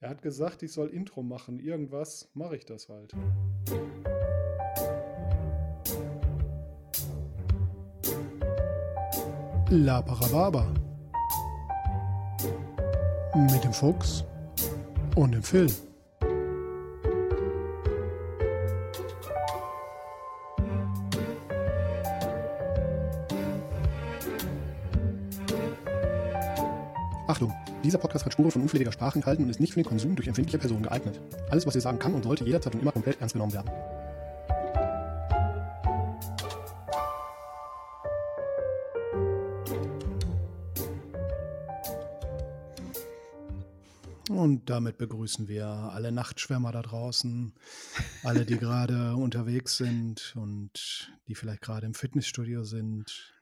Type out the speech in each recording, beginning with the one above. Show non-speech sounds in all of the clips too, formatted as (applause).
Er hat gesagt, ich soll Intro machen. Irgendwas mache ich das halt. La Parababa. Mit dem Fuchs und dem Phil. Dieser Podcast hat Spuren von unflätiger Sprache enthalten und ist nicht für den Konsum durch empfindliche Personen geeignet. Alles, was wir sagen kann und sollte jederzeit und immer komplett ernst genommen werden. Und damit begrüßen wir alle Nachtschwärmer da draußen, alle, die gerade (laughs) unterwegs sind und die vielleicht gerade im Fitnessstudio sind,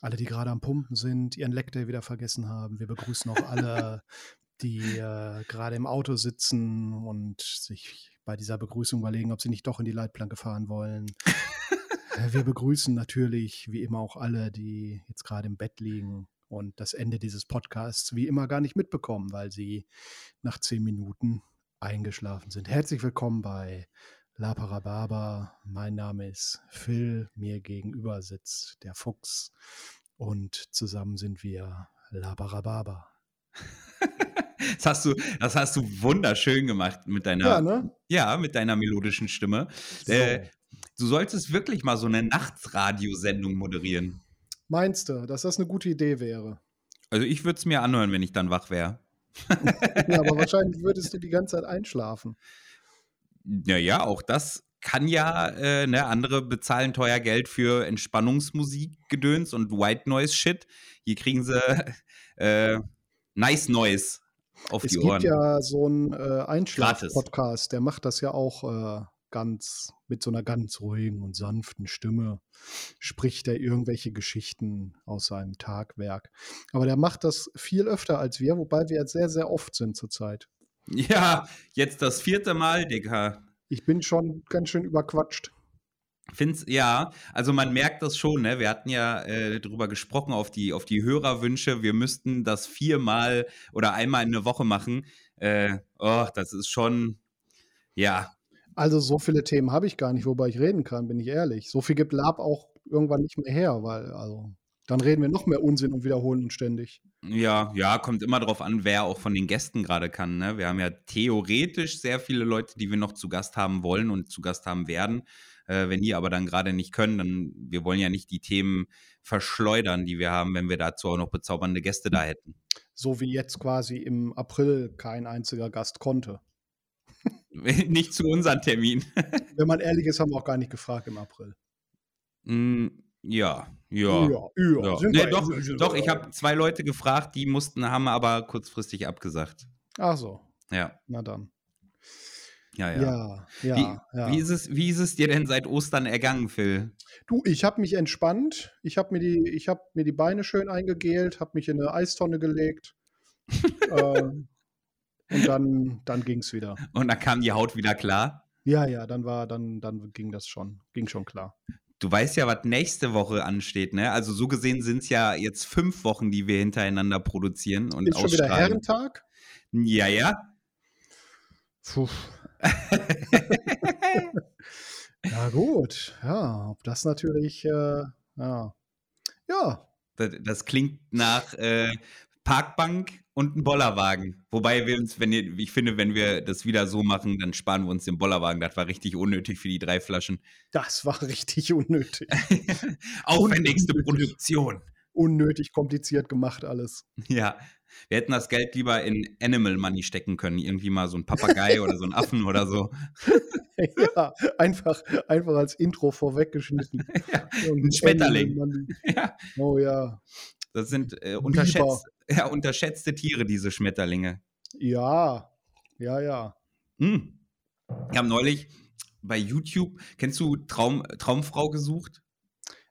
alle, die gerade am Pumpen sind, ihren Leckday wieder vergessen haben. Wir begrüßen auch alle, (laughs) die äh, gerade im Auto sitzen und sich bei dieser Begrüßung überlegen, ob sie nicht doch in die Leitplanke fahren wollen. (laughs) Wir begrüßen natürlich, wie immer, auch alle, die jetzt gerade im Bett liegen und das Ende dieses Podcasts wie immer gar nicht mitbekommen, weil sie nach zehn Minuten eingeschlafen sind. Herzlich willkommen bei La Parababa. Mein Name ist Phil. Mir gegenüber sitzt der Fuchs und zusammen sind wir La Parababa. (laughs) Das hast du, das hast du wunderschön gemacht mit deiner, Ja, ne? ja, mit deiner melodischen Stimme. So. Äh, du solltest wirklich mal so eine Nachtradiosendung moderieren. Meinst du, dass das eine gute Idee wäre? Also ich würde es mir anhören, wenn ich dann wach wäre. (laughs) Ja, aber (laughs) wahrscheinlich würdest du die ganze Zeit einschlafen. Naja, auch das kann ja, äh, ne, andere bezahlen teuer Geld für Entspannungsmusik, Gedöns und White Noise Shit. Hier kriegen sie (laughs) äh, Nice Noise auf Es die gibt Ohren. ja so einen äh. Einschlaf-Podcast, der macht das ja auch äh, ganz mit so einer ganz ruhigen und sanften Stimme. Spricht er irgendwelche Geschichten aus seinem Tagwerk. Aber der macht das viel öfter als wir, wobei wir jetzt sehr, sehr oft sind zurzeit. Ja, jetzt das vierte Mal, Digga. Ich bin schon ganz schön überquatscht. Find's, ja, also man merkt das schon, ne? Wir hatten ja äh, drüber gesprochen auf die, auf die Hörerwünsche. Wir müssten das viermal oder einmal in der Woche machen. Äh, oh, das ist schon, ja, Also so viele Themen habe ich gar nicht, wobei ich reden kann, bin ich ehrlich. So viel gibt Lab auch irgendwann nicht mehr her, weil also dann reden wir noch mehr Unsinn und wiederholen uns ständig. ja, ja, kommt immer drauf an, wer auch von den Gästen gerade kann. Ne? Wir haben ja theoretisch sehr viele Leute, die wir noch zu Gast haben wollen und zu Gast haben werden. Äh, wenn die aber dann gerade nicht können, dann wir wollen ja nicht die Themen verschleudern, die wir haben, wenn wir dazu auch noch bezaubernde Gäste da hätten. So wie jetzt quasi im April kein einziger Gast konnte. (laughs) nicht zu unserem Termin. Wenn man ehrlich ist, haben wir auch gar nicht gefragt im April. Mm, ja, ja. ja. Ja. Sind Nee, doch, doch, ich habe zwei Leute gefragt, die mussten, haben aber kurzfristig abgesagt. Ach so, Ja, na dann. ja, ja. Ja, ja, wie, ja. wie, ist es, wie ist es dir denn seit Ostern ergangen, Phil? Du, ich habe mich entspannt. Ich habe mir, die- ich hab mir die Beine schön eingegelt, habe mich in eine Eistonne gelegt. (laughs) ähm, und dann, dann ging es wieder. Und dann kam die Haut wieder klar. Ja, ja, dann war, dann, dann ging das schon, ging schon klar. Du weißt ja, was nächste Woche ansteht, ne? Also so gesehen sind es ja jetzt fünf Wochen, die wir hintereinander produzieren und Ist schon wieder. Herrentag? Ja, ja. Puh. (laughs) ja, gut. Ja, ob das natürlich, äh, ja. Ja, Das, das klingt nach äh, Parkbank und ein Bollerwagen. Wobei wir uns, wenn ihr, ich finde, wenn wir das wieder so machen, dann sparen wir uns den Bollerwagen. Das war richtig unnötig für die drei Flaschen. das war (laughs) richtig unnötig. (laughs) Aufwendigste Unnötig. Produktion. Unnötig kompliziert gemacht alles. Ja. Wir hätten das Geld lieber in Animal Money stecken können. Irgendwie mal so ein Papagei oder so ein Affen oder so. (laughs) ja, einfach, einfach als Intro vorweggeschnitten. Ja, ein Schmetterling. Ja. Oh ja. Das sind äh, unterschätzt, ja, unterschätzte Tiere, diese Schmetterlinge. Ja, ja, ja. Hm. Ich habe neulich bei YouTube, kennst du Traum, Traumfrau gesucht?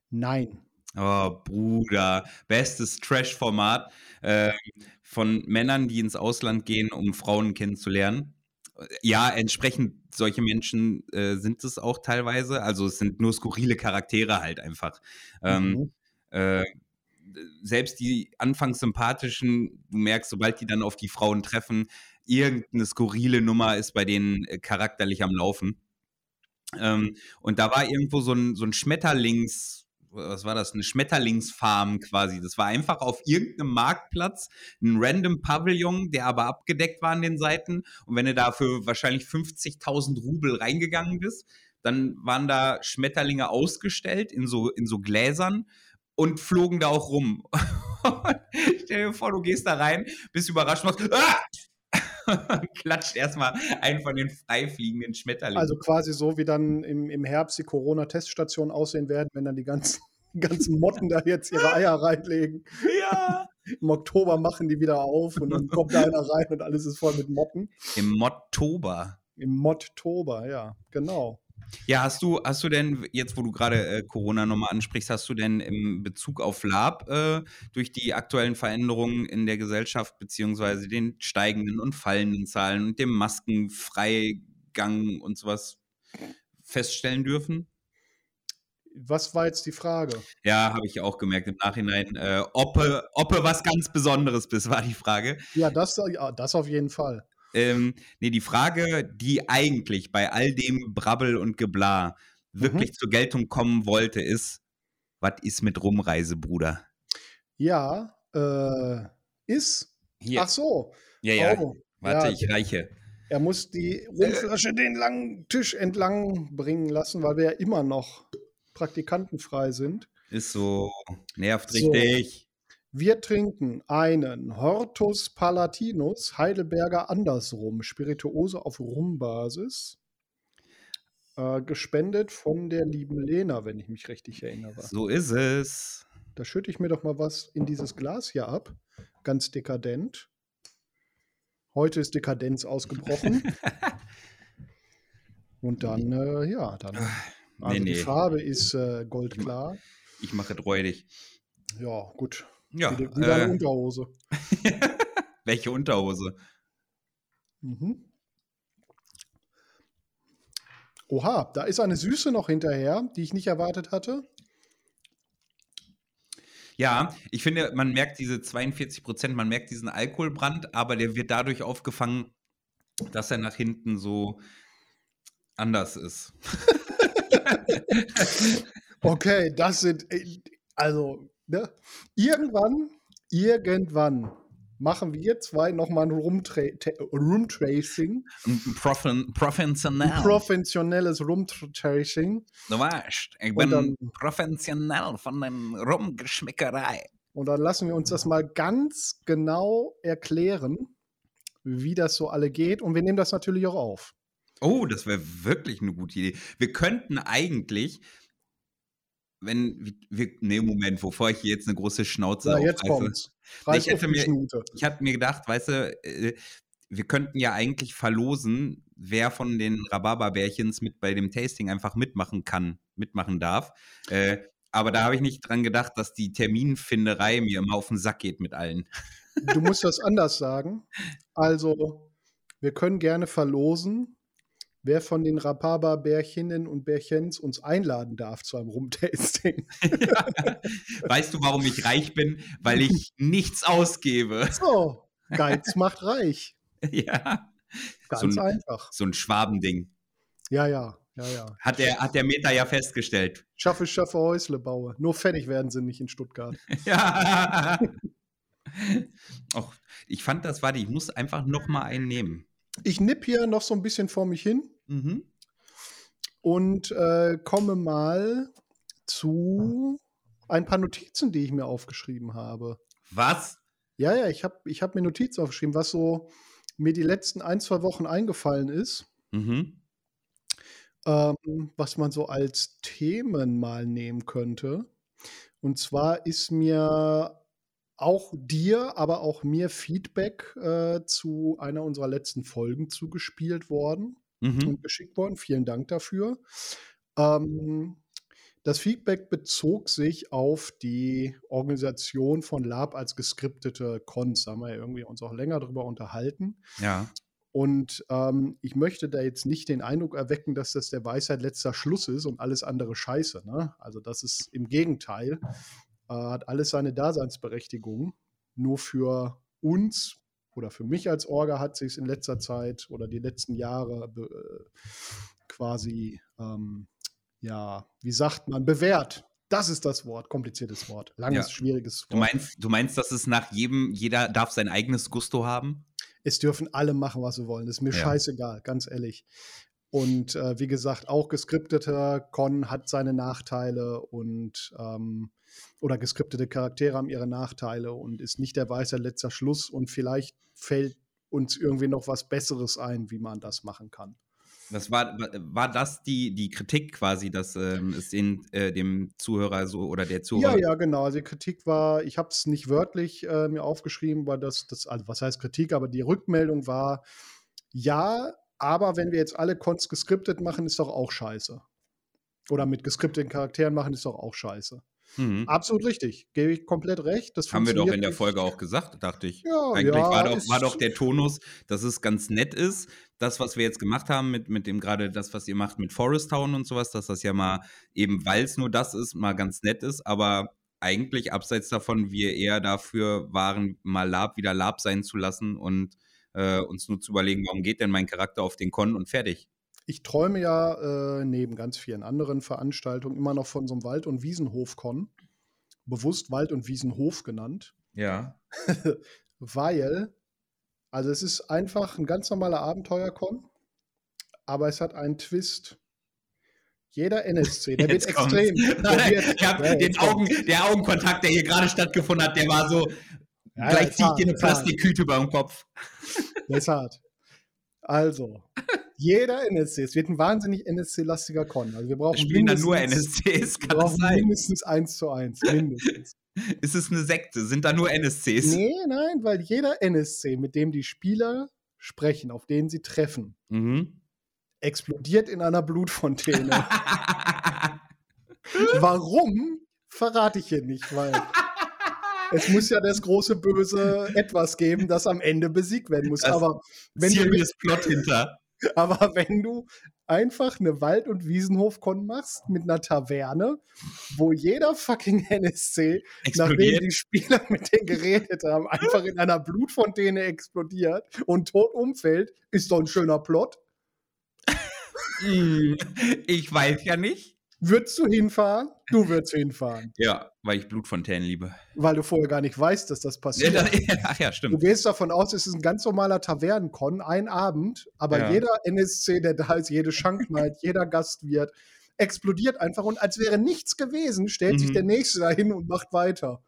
Nein. Oh, Bruder, bestes Trash-Format äh, von Männern, die ins Ausland gehen, um Frauen kennenzulernen. Ja, entsprechend solche Menschen äh, sind es auch teilweise. Also es sind nur skurrile Charaktere halt einfach. Ähm, Mhm. äh, selbst die anfangs sympathischen, du merkst, sobald die dann auf die Frauen treffen, irgendeine skurrile Nummer ist bei denen äh, charakterlich am Laufen. Ähm, und da war irgendwo so ein, so ein Schmetterlings, was war das, eine Schmetterlingsfarm quasi. Das war einfach auf irgendeinem Marktplatz ein random Pavillon, der aber abgedeckt war an den Seiten. Und wenn du da für wahrscheinlich 50.000 Rubel reingegangen bist, dann waren da Schmetterlinge ausgestellt in so, in so Gläsern und flogen da auch rum. (laughs) Stell dir vor, du gehst da rein, bist überrascht, machst, ah! (laughs) klatscht erstmal einen von den freifliegenden Schmetterlingen. Also quasi so, wie dann im, im Herbst die Corona-Teststationen aussehen werden, wenn dann die ganzen, (laughs) ganzen Motten da jetzt ihre Eier reinlegen. Ja. Im Oktober machen die wieder auf und dann kommt da einer rein und alles ist voll mit Motten. Im Mottober. Im Motttober, ja, genau. Ja, hast du, hast du denn, jetzt wo du gerade äh, Corona nochmal ansprichst, hast du denn im Bezug auf Lab äh, durch die aktuellen Veränderungen in der Gesellschaft, beziehungsweise den steigenden und fallenden Zahlen und dem Maskenfreigang und sowas feststellen dürfen? Was war jetzt die Frage? Ja, habe ich auch gemerkt im Nachhinein. Äh, ob, ob was ganz Besonderes bist, war die Frage. Ja, das, ja, das auf jeden Fall. Ähm, nee, die Frage, die eigentlich bei all dem Brabbel und Geblar wirklich mhm. zur Geltung kommen wollte, ist, was ist mit Rumreise, Bruder? Ja, äh, ist. Hier. Ach so. Ja, ja. Oh, Warte, ja. ich reiche. Er muss die Rumflasche äh. den langen Tisch entlang bringen lassen, weil wir ja immer noch praktikantenfrei sind. Ist so. Nervt richtig. Wir trinken einen Hortus Palatinus Heidelberger andersrum, Spirituose auf Rumbasis. Äh, gespendet von der lieben Lena, wenn ich mich richtig erinnere. So ist es. Da schütte ich mir doch mal was in dieses Glas hier ab. Ganz dekadent. Heute ist Dekadenz ausgebrochen. (laughs) Und dann, äh, ja, dann. Also nee, nee. die Farbe ist äh, goldklar. Ich mache räudig. Ja, gut. Ja. Wie, wie deine äh, Unterhose. (laughs) Welche Unterhose? Mhm. Oha, da ist eine Süße noch hinterher, die ich nicht erwartet hatte. Ja, ich finde, man merkt diese 42 Prozent, man merkt diesen Alkoholbrand, aber der wird dadurch aufgefangen, dass er nach hinten so anders ist. (laughs) okay, das sind, äh, also Ne? Irgendwann, irgendwann machen wir zwei nochmal ein Roomtracing. Professionell. Ein professionelles Roomtracing. Du weißt, ich bin dann, professionell von der Rumgeschmickerei. Und dann lassen wir uns das mal ganz genau erklären, wie das so alle geht. Und wir nehmen das natürlich auch auf. Oh, das wäre wirklich eine gute Idee. Wir könnten eigentlich wenn wir, nee, Moment, bevor ich jetzt eine große Schnauze ja, jetzt kommt's. ich, hätte mir, ich hatte mir gedacht, weißt du, äh, wir könnten ja eigentlich verlosen, wer von den Rhabarberbärchens mit bei dem Tasting einfach mitmachen kann, mitmachen darf. Äh, aber da habe ich nicht dran gedacht, dass die Terminfinderei mir immer auf den Sack geht mit allen. Du musst das anders sagen. Also, wir können gerne verlosen, wer von den Rhabarber-Bärchinnen und Bärchens uns einladen darf zu einem Rumtasting. (laughs) Ja. Weißt du, warum ich reich bin? Weil ich (laughs) nichts ausgebe. So, Geiz macht reich. Ja. Ganz so ein, einfach. So ein Schwabending. Ja, ja, ja, ja. Hat der, hat der Meta ja festgestellt. Schaffe, schaffe, Häusle baue. Nur fertig werden sie nicht in Stuttgart. (laughs) ja. Och, ich fand das, warte, ich muss einfach noch mal einen nehmen. Ich nipp hier noch so ein bisschen vor mich hin mhm. und äh, komme mal zu ein paar Notizen, die ich mir aufgeschrieben habe. Was? Ja, ja, ich habe ich hab mir Notizen aufgeschrieben, was so mir die letzten ein, zwei Wochen eingefallen ist. Mhm. Ähm, was man so als Themen mal nehmen könnte. Und zwar ist mir auch dir, aber auch mir Feedback äh, zu einer unserer letzten Folgen zugespielt worden mhm. und geschickt worden. Vielen Dank dafür. Ähm, das Feedback bezog sich auf die Organisation von Lab als geskriptete Cons. Da haben wir ja irgendwie uns auch länger darüber unterhalten. Ja. Und ähm, ich möchte da jetzt nicht den Eindruck erwecken, dass das der Weisheit letzter Schluss ist und alles andere scheiße. Ne? Also das ist im Gegenteil äh, hat alles seine Daseinsberechtigung. Nur für uns oder für mich als Orga hat sich in letzter Zeit oder die letzten Jahre äh, quasi, ähm, ja, wie sagt man, bewährt. Das ist das Wort, kompliziertes Wort, langes, ja. schwieriges Wort. Du meinst, du meinst, dass es nach jedem, jeder darf sein eigenes Gusto haben? Es dürfen alle machen, was sie wollen. Das ist mir ja. scheißegal, ganz ehrlich. Und äh, wie gesagt, auch geskripteter Con hat seine Nachteile und ähm, oder geskriptete Charaktere haben ihre Nachteile und ist nicht der weiße letzter Schluss und vielleicht fällt uns irgendwie noch was Besseres ein, wie man das machen kann. Das war, war das die, die Kritik quasi, dass ähm, es den, äh, dem Zuhörer so oder der Zuhörer. Ja, ja, genau. Also die Kritik war, ich habe es nicht wörtlich äh, mir aufgeschrieben, weil das, das, also was heißt Kritik, aber die Rückmeldung war, ja, aber wenn wir jetzt alle Cons geskriptet machen, ist doch auch scheiße. Oder mit geskripteten Charakteren machen, ist doch auch scheiße. Mhm. Absolut richtig, gebe ich komplett recht. Das Haben wir doch in der Folge auch gesagt, dachte ich. Ja, Eigentlich ja, war, doch, war doch der Tonus, dass es ganz nett ist, das, was wir jetzt gemacht haben, mit, mit dem gerade das, was ihr macht mit Forest Town und sowas, dass das ja mal eben, weil es nur das ist, mal ganz nett ist, aber eigentlich abseits davon wir eher dafür waren, mal Lab wieder Lab sein zu lassen und äh, uns nur zu überlegen, warum geht denn mein Charakter auf den Con und fertig. Ich träume ja äh, neben ganz vielen anderen Veranstaltungen immer noch von so einem Wald- und Wiesenhof-Con. Bewusst Wald- und Wiesenhof genannt. Ja. (laughs) Weil, also es ist einfach ein ganz normaler Abenteuer-Con, aber es hat einen Twist. Jeder NSC, der Jetzt wird kommt's. extrem. (laughs) Der, wird, ja, den Augen, der Augenkontakt, der hier gerade stattgefunden hat, der war so, ja, Gleich ziehe ich dir eine Plastiktüte über den Kopf. Der ist hart. Also, (laughs) jeder NSC, es wird ein wahnsinnig NSC-lastiger Con. Also wir brauchen Spielen da nur NSCs, kann das sein? mindestens eins zu eins, mindestens. (laughs) ist es eine Sekte? Sind da nur NSCs? Nee, nein, weil jeder NSC, mit dem die Spieler sprechen, auf denen sie treffen, mhm. explodiert in einer Blutfontäne. (laughs) Warum, verrate ich hier nicht, weil (laughs) es muss ja das große böse Etwas geben, das am Ende besiegt werden muss. Das aber wenn serious du, Plot hinter. Aber wenn du einfach eine Wald- und Wiesenhof-Con machst mit einer Taverne, wo jeder fucking NSC, explodiert. nachdem die Spieler (laughs) mit denen geredet haben, einfach in einer Blutfontäne explodiert und tot umfällt, ist doch ein schöner Plot. (laughs) Ich weiß ja nicht. Würdest du hinfahren? Du würdest hinfahren. (laughs) Ja, weil ich Blutfontänen liebe. Weil du vorher gar nicht weißt, dass das passiert. Ja, (laughs) ach ja, stimmt. Du gehst davon aus, es ist ein ganz normaler Tavernenkon, ein Abend, aber ja. jeder NSC, der da ist, jede Schankmaid, (laughs) jeder Gastwirt, explodiert einfach und als wäre nichts gewesen, stellt mhm. sich der Nächste dahin und macht weiter.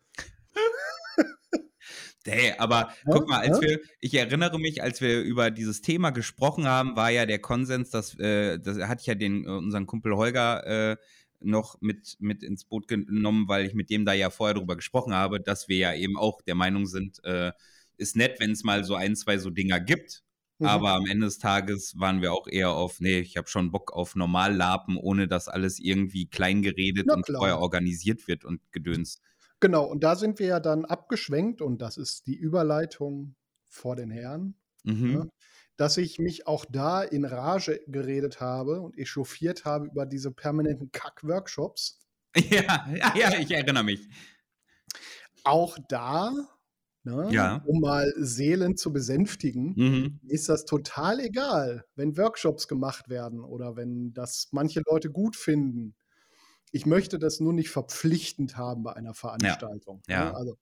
Hey, aber ja, guck mal, als ja. wir, ich erinnere mich, als wir über dieses Thema gesprochen haben, war ja der Konsens, dass, äh, das hatte ich ja den, äh, unseren Kumpel Holger äh, noch mit, mit ins Boot genommen, weil ich mit dem da ja vorher drüber gesprochen habe, dass wir ja eben auch der Meinung sind, äh, ist nett, wenn es mal so ein, zwei so Dinger gibt. Mhm. Aber am Ende des Tages waren wir auch eher auf, nee, ich habe schon Bock auf Normallapen, ohne dass alles irgendwie klein geredet und vorher organisiert wird und gedöns. Genau, und da sind wir ja dann abgeschwenkt, und das ist die Überleitung vor den Herren, mhm. ne, dass ich mich auch da in Rage geredet habe und echauffiert habe über diese permanenten Kack-Workshops. (laughs) Ja, ja, ja, ich erinnere mich. Auch da, ne, ja. um mal Seelen zu besänftigen, mhm. ist das total egal, wenn Workshops gemacht werden oder wenn das manche Leute gut finden ich möchte das nur nicht verpflichtend haben bei einer Veranstaltung. Ja. ja. Also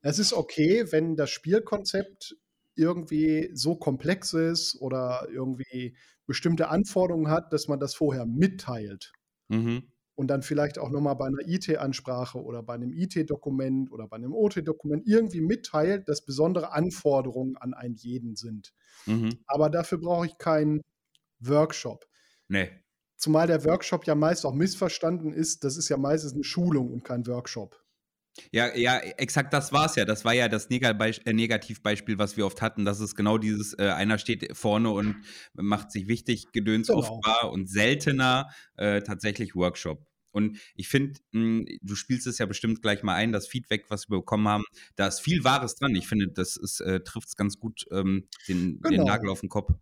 es ist okay, wenn das Spielkonzept irgendwie so komplex ist oder irgendwie bestimmte Anforderungen hat, dass man das vorher mitteilt. Mhm. Und dann vielleicht auch nochmal bei einer IT-Ansprache oder bei einem IT-Dokument oder bei einem OT-Dokument irgendwie mitteilt, dass besondere Anforderungen an einen jeden sind. Mhm. Aber dafür brauche ich keinen Workshop. Nee. Zumal der Workshop ja meist auch missverstanden ist. Das ist ja meistens eine Schulung und kein Workshop. Ja, ja, exakt das war es ja. Das war ja das äh, Negativbeispiel, was wir oft hatten. Das ist genau dieses, äh, einer steht vorne und macht sich wichtig, Gedöns genau. oft war und seltener äh, tatsächlich Workshop. Und ich finde, hm, du spielst es ja bestimmt gleich mal ein, das Feedback, was wir bekommen haben, da ist viel Wahres dran. Ich finde, das äh, trifft es ganz gut ähm, den, genau. den Nagel auf den Kopf.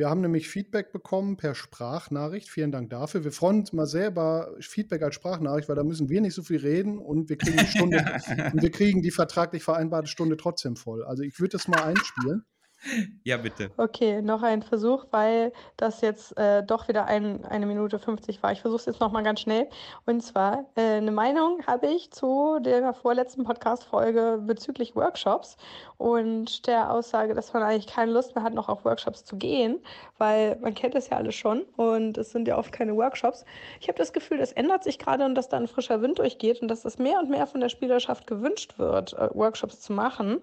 Wir haben nämlich Feedback bekommen per Sprachnachricht. Vielen Dank dafür. Wir freuen uns mal selber Feedback als Sprachnachricht, weil da müssen wir nicht so viel reden und wir kriegen die Stunde (laughs) und wir kriegen die vertraglich vereinbarte Stunde trotzdem voll. Also ich würde das mal einspielen. (laughs) Ja, bitte. Okay, noch ein Versuch, weil das jetzt äh, doch wieder ein, eine Minute 50 war. Ich versuche es jetzt noch mal ganz schnell. Und zwar, äh, eine Meinung habe ich zu der vorletzten Podcast-Folge bezüglich Workshops und der Aussage, dass man eigentlich keine Lust mehr hat, noch auf Workshops zu gehen, weil man kennt das ja alles schon und es sind ja oft keine Workshops. Ich habe das Gefühl, das ändert sich gerade und dass da ein frischer Wind durchgeht und dass das mehr und mehr von der Spielerschaft gewünscht wird, äh, Workshops zu machen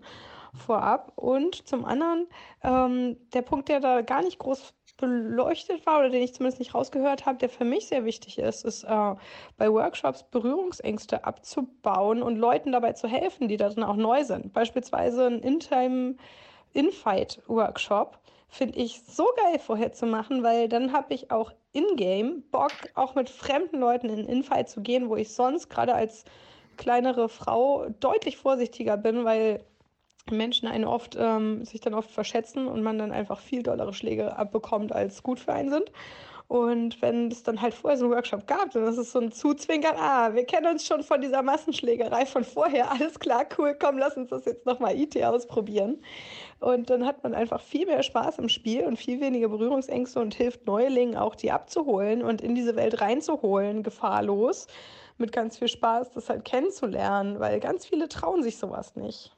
vorab. Und zum anderen, ähm, der Punkt, der da gar nicht groß beleuchtet war oder den ich zumindest nicht rausgehört habe, der für mich sehr wichtig ist, ist äh, bei Workshops Berührungsängste abzubauen und Leuten dabei zu helfen, die da dann auch neu sind. Beispielsweise ein In-Time In-Fight-Workshop finde ich so geil vorher zu machen, weil dann habe ich auch in-game Bock, auch mit fremden Leuten in In-Fight zu gehen, wo ich sonst gerade als kleinere Frau deutlich vorsichtiger bin, weil Menschen einen oft, ähm, sich dann oft verschätzen und man dann einfach viel dollere Schläge abbekommt, als gut für einen sind. Und wenn es dann halt vorher so einen Workshop gab, dann ist es so ein Zuzwinkern, ah, wir kennen uns schon von dieser Massenschlägerei von vorher, (laughs) alles klar, cool, komm, lass uns das jetzt nochmal IT ausprobieren. Und dann hat man einfach viel mehr Spaß im Spiel und viel weniger Berührungsängste und hilft Neulingen auch, die abzuholen und in diese Welt reinzuholen, gefahrlos, mit ganz viel Spaß, das halt kennenzulernen, weil ganz viele trauen sich sowas nicht.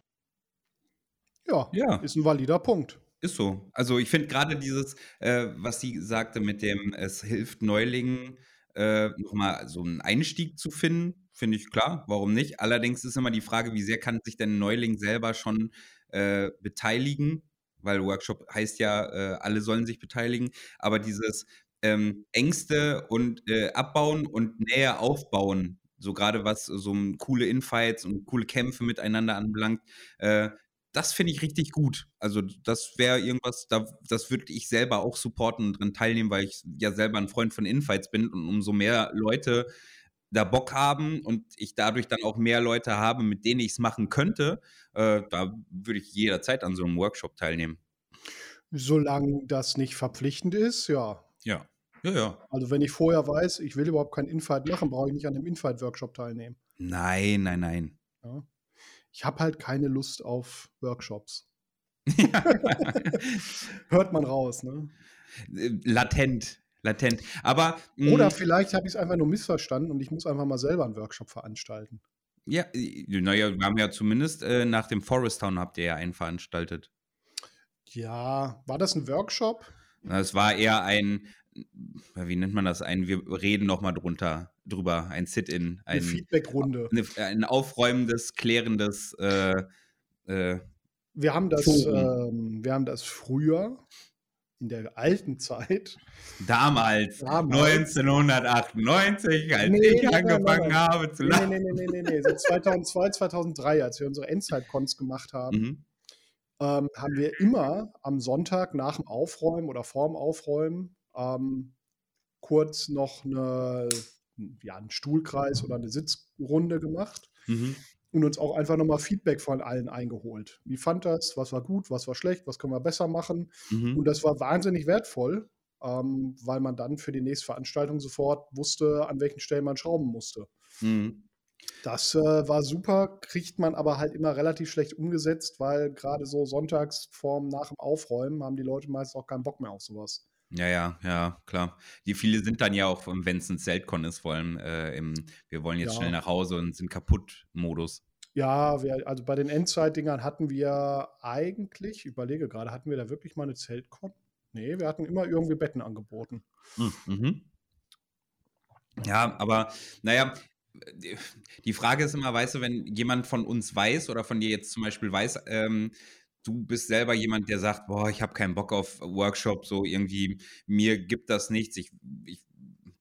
Ja, ja, ist ein valider Punkt. Ist so. Also ich finde gerade dieses, äh, was sie sagte mit dem, es hilft Neulingen, äh, nochmal so einen Einstieg zu finden, finde ich klar, warum nicht? Allerdings ist immer die Frage, wie sehr kann sich denn ein Neuling selber schon äh, beteiligen? Weil Workshop heißt ja, äh, alle sollen sich beteiligen, aber dieses ähm, Ängste und äh, abbauen und näher aufbauen, so gerade was so coole Infights und coole Kämpfe miteinander anbelangt, äh, das finde ich richtig gut. Also das wäre irgendwas, da, das würde ich selber auch supporten und dran teilnehmen, weil ich ja selber ein Freund von Infights bin und umso mehr Leute da Bock haben und ich dadurch dann auch mehr Leute habe, mit denen ich es machen könnte, äh, da würde ich jederzeit an so einem Workshop teilnehmen. Solange das nicht verpflichtend ist, ja. Ja. Ja, ja. Also wenn ich vorher weiß, ich will überhaupt keinen Infight machen, brauche ich nicht an dem Infight-Workshop teilnehmen. Nein, nein, nein. Ja ich habe halt keine Lust auf Workshops. (laughs) Hört man raus, ne? Äh, latent, latent. Aber. Oder hm vielleicht habe ich es einfach nur missverstanden und ich muss einfach mal selber einen Workshop veranstalten. Ja, naja, wir haben ja zumindest äh, nach dem Forest Town habt ihr ja einen veranstaltet. Ja, war das ein Workshop? Es war eher ein, wie nennt man das? Ein, wir reden nochmal drunter, drüber, ein Sit-In. Ein, eine Feedback-Runde. Ein aufräumendes, klärendes. Äh, äh, wir, haben das, ähm, wir haben das früher, in der alten Zeit. Damals, Damals 1998, als nee, ich nee, angefangen nein, habe zu lachen. Nee, nee, nee, nee, nee, nee. So 2002, 2003, als wir unsere Endzeit-Cons gemacht haben. Mhm ähm, haben wir immer am Sonntag nach dem Aufräumen oder vorm Aufräumen ähm, kurz noch eine, ja, einen Stuhlkreis oder eine Sitzrunde gemacht mhm. und uns auch einfach nochmal Feedback von allen eingeholt. Wie fand das? Was war gut? Was war schlecht? Was können wir besser machen? Mhm. Und das war wahnsinnig wertvoll, ähm, weil man dann für die nächste Veranstaltung sofort wusste, an welchen Stellen man schrauben musste. Mhm. Das äh, war super, kriegt man aber halt immer relativ schlecht umgesetzt, weil gerade so sonntags vorm nach dem Aufräumen haben die Leute meist auch keinen Bock mehr auf sowas. Ja, ja, ja, klar. Die viele sind dann ja auch, wenn es ein Zeltcon ist, vor allem äh, im, wir wollen jetzt ja. schnell nach Hause und sind kaputt Modus. Ja, wir, also bei den Endzeit-Dingern hatten wir eigentlich, ich überlege gerade, hatten wir da wirklich mal eine Zeltcon? Nee, wir hatten immer irgendwie Betten angeboten. Hm, mhm. Ja, aber naja, die Frage ist immer, weißt du, wenn jemand von uns weiß oder von dir jetzt zum Beispiel weiß, ähm, du bist selber jemand, der sagt, boah, ich habe keinen Bock auf Workshop, so irgendwie, mir gibt das nichts, ich, ich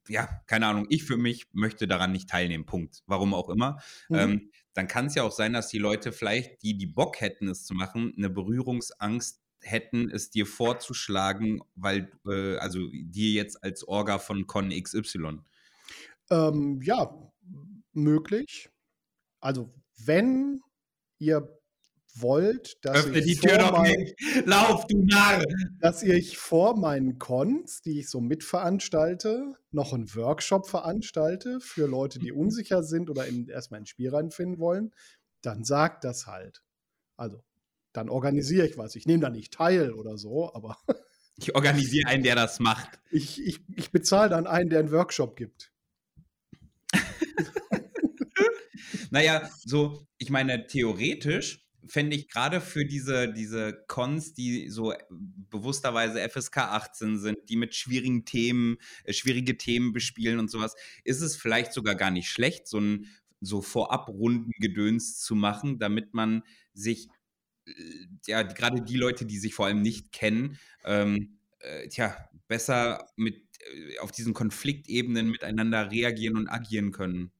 ja, keine Ahnung, ich für mich möchte daran nicht teilnehmen, Punkt. Warum auch immer. Mhm. Ähm, dann kann es ja auch sein, dass die Leute vielleicht, die die Bock hätten, es zu machen, eine Berührungsangst hätten, es dir vorzuschlagen, weil, äh, also dir jetzt als Orga von Con XY. Ähm, ja, möglich. Also, wenn ihr wollt, dass Öffne ich die Tür doch mein, nicht. Lauf, du Narr! Dass ich vor meinen Cons, die ich so mitveranstalte, noch einen Workshop veranstalte für Leute, die unsicher sind oder in, erstmal ein Spiel reinfinden wollen, dann sagt das halt. Also, dann organisiere ich was. Ich nehme da nicht teil oder so, aber. (laughs) Ich organisiere einen, der das macht. Ich, ich, ich bezahle dann einen, der einen Workshop gibt. (laughs) naja, so, ich meine, theoretisch fände ich gerade für diese, diese Cons, die so bewussterweise FSK 18 sind, die mit schwierigen Themen, äh, schwierige Themen bespielen und sowas, ist es vielleicht sogar gar nicht schlecht, so ein so Vorabrunden-Gedöns zu machen, damit man sich, äh, ja, gerade die Leute, die sich vor allem nicht kennen, ähm, äh, tja, besser mit äh, auf diesen Konfliktebenen miteinander reagieren und agieren können.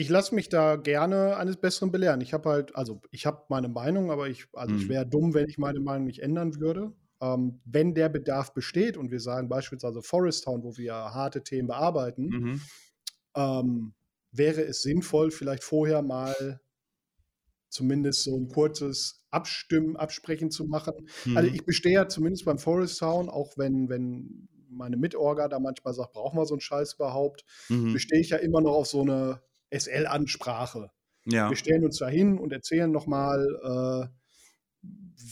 Ich lasse mich da gerne eines Besseren belehren. Ich habe halt, also ich habe meine Meinung, aber ich, also mhm. ich wäre dumm, wenn ich meine Meinung nicht ändern würde. Ähm, wenn der Bedarf besteht und wir sagen beispielsweise Forest Town, wo wir harte Themen bearbeiten, mhm. ähm, wäre es sinnvoll, vielleicht vorher mal zumindest so ein kurzes Abstimmen, Absprechen zu machen. Also, mhm. Also ich bestehe ja zumindest beim Forest Town, auch wenn, wenn meine Mitorga da manchmal sagt, brauchen wir so einen Scheiß überhaupt, mhm. bestehe ich ja immer noch auf so eine SL-Ansprache. Ja. Wir stellen uns da hin und erzählen nochmal, äh,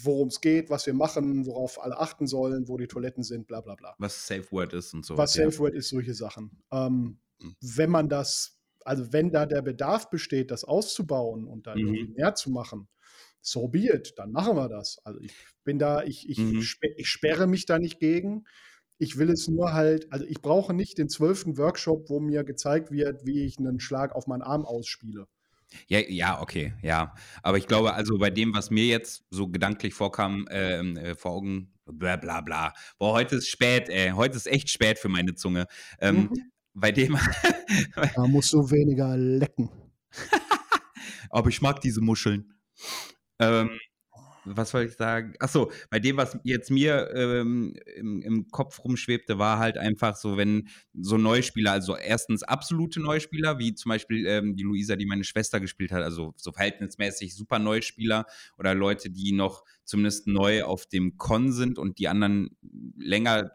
worum es geht, was wir machen, worauf alle achten sollen, wo die Toiletten sind, bla bla bla. Was Safe Word ist und so. Was ja. Safe Word ist, solche Sachen. Ähm, mhm. Wenn man das, also wenn da der Bedarf besteht, das auszubauen und dann mhm. mehr zu machen, so be it, dann machen wir das. Also ich bin da, ich, ich, mhm. ich sperre mich da nicht gegen. Ich will es nur halt, also ich brauche nicht den zwölften Workshop, wo mir gezeigt wird, wie ich einen Schlag auf meinen Arm ausspiele. Ja, ja, okay, ja. Aber ich glaube, also bei dem, was mir jetzt so gedanklich vorkam, ähm, äh, vor Augen, bla bla bla. Boah, heute ist spät, ey. Heute ist echt spät für meine Zunge. Ähm, mhm. Bei dem. (laughs) da musst du weniger lecken. (laughs) Aber ich mag diese Muscheln. Ähm, was soll ich sagen? Achso, bei dem, was jetzt mir ähm, im, im, Kopf rumschwebte, war halt einfach so, wenn so Neuspieler, also erstens absolute Neuspieler, wie zum Beispiel ähm, die Luisa, die meine Schwester gespielt hat, also so verhältnismäßig super Neuspieler oder Leute, die noch zumindest neu auf dem Con sind und die anderen länger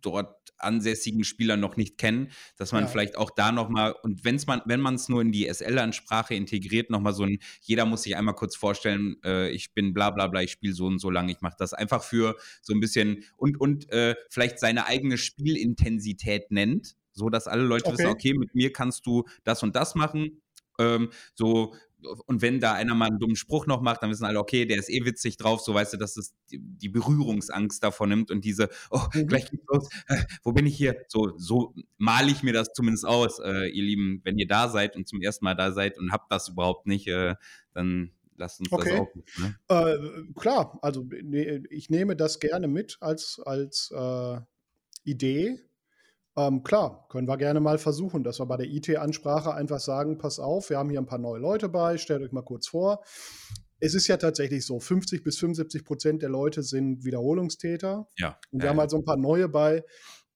dort ansässigen Spieler noch nicht kennen, dass man ja. vielleicht auch da nochmal, und wenn's man, wenn man es nur in die SL-Ansprache integriert, nochmal so ein, jeder muss sich einmal kurz vorstellen, äh, ich bin bla bla bla, ich spiele so und so lange, ich mache das einfach für so ein bisschen und, und äh, vielleicht seine eigene Spielintensität nennt, so dass alle Leute okay. wissen, okay, mit mir kannst du das und das machen. Ähm, so und wenn da einer mal einen dummen Spruch noch macht, dann wissen alle, okay, der ist eh witzig drauf, so weißt du, dass es die, Berührungsangst davon nimmt und diese, oh, mhm. gleich geht's los, äh, wo bin ich hier? So, so male ich mir das zumindest aus, äh, ihr Lieben, wenn ihr da seid und zum ersten Mal da seid und habt das überhaupt nicht, äh, dann lasst uns okay. das auch. Ne? Äh, klar, also ne, ich nehme das gerne mit als, als äh, Idee. Ähm, klar, können wir gerne mal versuchen, dass wir bei der IT-Ansprache einfach sagen, pass auf, wir haben hier ein paar neue Leute bei, stellt euch mal kurz vor. Es ist ja tatsächlich so, 50 bis 75 Prozent der Leute sind Wiederholungstäter. Ja. Und wir ja, haben halt so ein paar neue bei.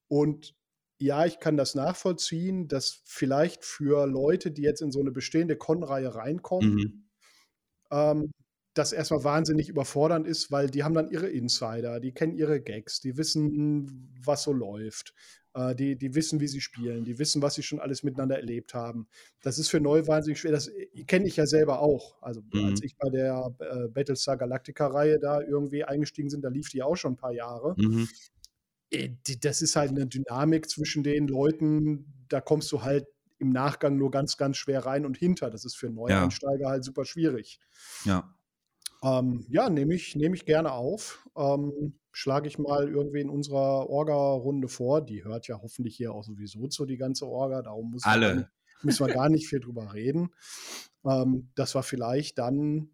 Und ja, ich kann das nachvollziehen, dass vielleicht für Leute, die jetzt in so eine bestehende Con-Reihe reinkommen, mhm. ähm, das erstmal wahnsinnig überfordernd ist, weil die haben dann ihre Insider, die kennen ihre Gags, die wissen, was so läuft. Äh, die, die wissen, wie sie spielen, die wissen, was sie schon alles miteinander erlebt haben. Das ist für neu wahnsinnig schwer. Das äh, kenne ich ja selber auch. Also mhm. als ich bei der äh, Battlestar Galactica-Reihe da irgendwie eingestiegen sind, da lief die auch schon ein paar Jahre. Mhm. Äh, das ist halt eine Dynamik zwischen den Leuten, da kommst du halt im Nachgang nur ganz, ganz schwer rein und hinter. Das ist für Neueinsteiger ja. halt super schwierig. Ja. Ähm, ja, nehme ich, nehm ich gerne auf. Ähm, schlage ich mal irgendwie in unserer Orga-Runde vor. Die hört ja hoffentlich hier auch sowieso zu, die ganze Orga. Darum muss Alle. Man, müssen wir gar nicht viel drüber reden. Ähm, dass wir vielleicht dann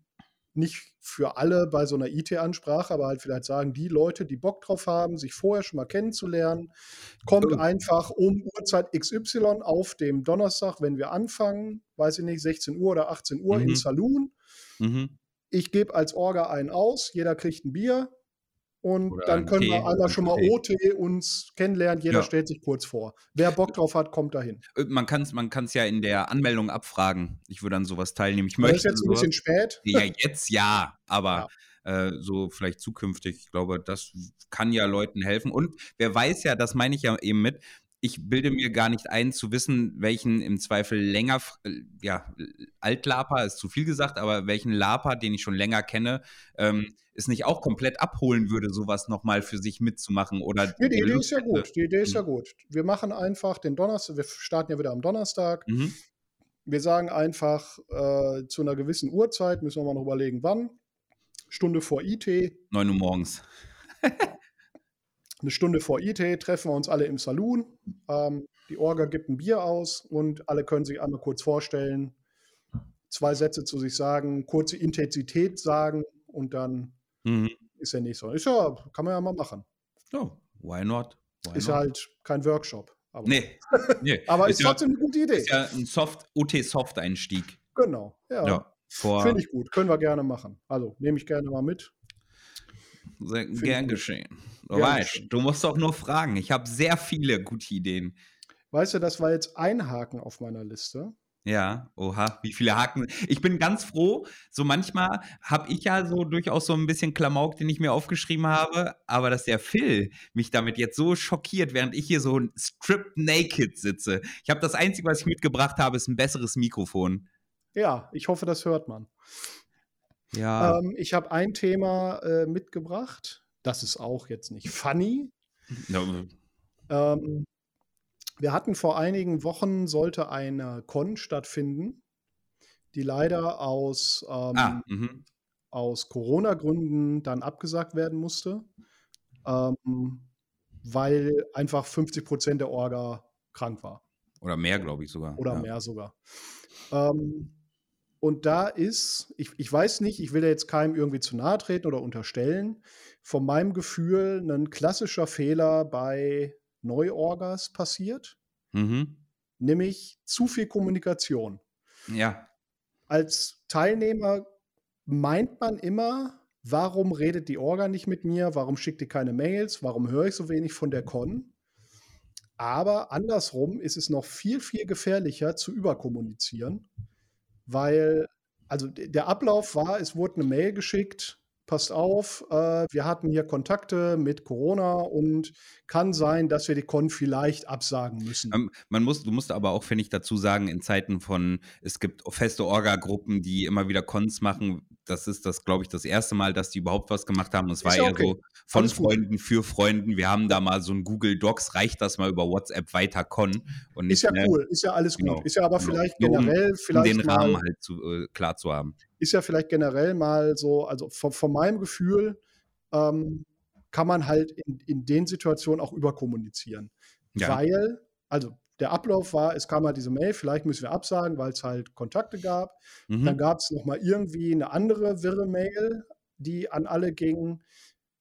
nicht für alle bei so einer IT-Ansprache, aber halt vielleicht sagen, die Leute, die Bock drauf haben, sich vorher schon mal kennenzulernen, kommt mhm. einfach um Uhrzeit XY auf dem Donnerstag, wenn wir anfangen, weiß ich nicht, 16 Uhr oder 18 Uhr mhm. in Saloon. Mhm. Ich gebe als Orga einen aus, jeder kriegt ein Bier, und Oder dann können Tee, wir einmal schon mal OT uns kennenlernen. Jeder ja. stellt sich kurz vor. Wer Bock drauf hat, kommt dahin. Äh, man kann es man ja in der Anmeldung abfragen. Ich würde an sowas teilnehmen. Ich möchte das ist jetzt ein bisschen spät. Ja, jetzt ja, aber ja. Äh, so vielleicht zukünftig. Ich glaube, das kann ja Leuten helfen. Und wer weiß ja, das meine ich ja eben mit, ich bilde mir gar nicht ein, zu wissen, welchen im Zweifel länger, äh, ja, Altlaper ist zu viel gesagt, aber welchen Laper, den ich schon länger kenne, ähm, es nicht auch komplett abholen würde, sowas nochmal für sich mitzumachen oder. Nee, die Idee ist ja gut. Die Idee ist ja mhm. gut. Wir machen einfach den Donnerstag, wir starten ja wieder am Donnerstag. Mhm. Wir sagen einfach, äh, zu einer gewissen Uhrzeit, müssen wir mal noch überlegen, wann. Stunde vor IT. 9 Uhr morgens. (laughs) eine Stunde vor IT treffen wir uns alle im Saloon. Ähm, die Orga gibt ein Bier aus und alle können sich einmal kurz vorstellen, zwei Sätze zu sich sagen, kurze Intensität sagen und dann mhm. ist der nächste. Ist ja, kann man ja mal machen. Oh, why not? Why ist not? halt kein Workshop. Aber nee. nee. (laughs) aber ist, ist trotzdem ja, eine gute Idee. Ist ja ein Soft, UT-Soft-Einstieg. Genau, ja. ja Finde ich gut, können wir gerne machen. Also nehme ich gerne mal mit. Sehr gern geschehen. Du weißt, du musst doch nur fragen. Ich habe sehr viele gute Ideen. Weißt du, das war jetzt ein Haken auf meiner Liste. Ja, oha, wie viele Haken. Ich bin ganz froh. So manchmal habe ich ja so durchaus so ein bisschen Klamauk, den ich mir aufgeschrieben habe, aber dass der Phil mich damit jetzt so schockiert, während ich hier so stripped naked sitze. Ich habe das Einzige, was ich mitgebracht habe, ist ein besseres Mikrofon. Ja, ich hoffe, das hört man. Ja. Ähm, ich habe ein Thema äh, mitgebracht. Das ist auch jetzt nicht funny. No. Ähm, wir hatten vor einigen Wochen, sollte eine Con stattfinden, die leider aus, ähm, ah, mhm. aus Corona-Gründen dann abgesagt werden musste, ähm, weil einfach 50 Prozent der Orga krank war. Oder mehr, glaube ich sogar. Oder ja. mehr sogar. Ähm, und da ist, ich, ich weiß nicht, ich will ja jetzt keinem irgendwie zu nahe treten oder unterstellen, von meinem Gefühl ein klassischer Fehler bei Neuorgas passiert. Mhm. Nämlich zu viel Kommunikation. Ja. Als Teilnehmer meint man immer, warum redet die Orga nicht mit mir? Warum schickt die keine Mails? Warum höre ich so wenig von der Con? Aber andersrum ist es noch viel, viel gefährlicher zu überkommunizieren weil, also der Ablauf war, es wurde eine Mail geschickt, passt auf, äh, wir hatten hier Kontakte mit Corona und kann sein, dass wir die Con vielleicht absagen müssen. Ähm, man muss, du musst aber auch, finde ich, dazu sagen, in Zeiten von, es gibt feste Orga-Gruppen, die immer wieder Cons machen, das ist das, glaube ich, das erste Mal, dass die überhaupt was gemacht haben. Es war ja okay. so von Alles Freunden gut. für Freunden. Wir haben da mal so ein Google Docs, reicht das mal über WhatsApp weiter con. Und ist ja mehr, cool, ist ja alles gut. Genau, ist ja aber genau. vielleicht generell um, vielleicht. Um den Rahmen halt zu, äh, klar zu haben. Ist ja vielleicht generell mal so, also von, von meinem Gefühl ähm, kann man halt in, in den Situationen auch überkommunizieren. Ja. Weil, also der Ablauf war, es kam halt diese Mail, vielleicht müssen wir absagen, weil es halt Kontakte gab. Mhm. Dann gab es nochmal irgendwie eine andere wirre Mail, die an alle ging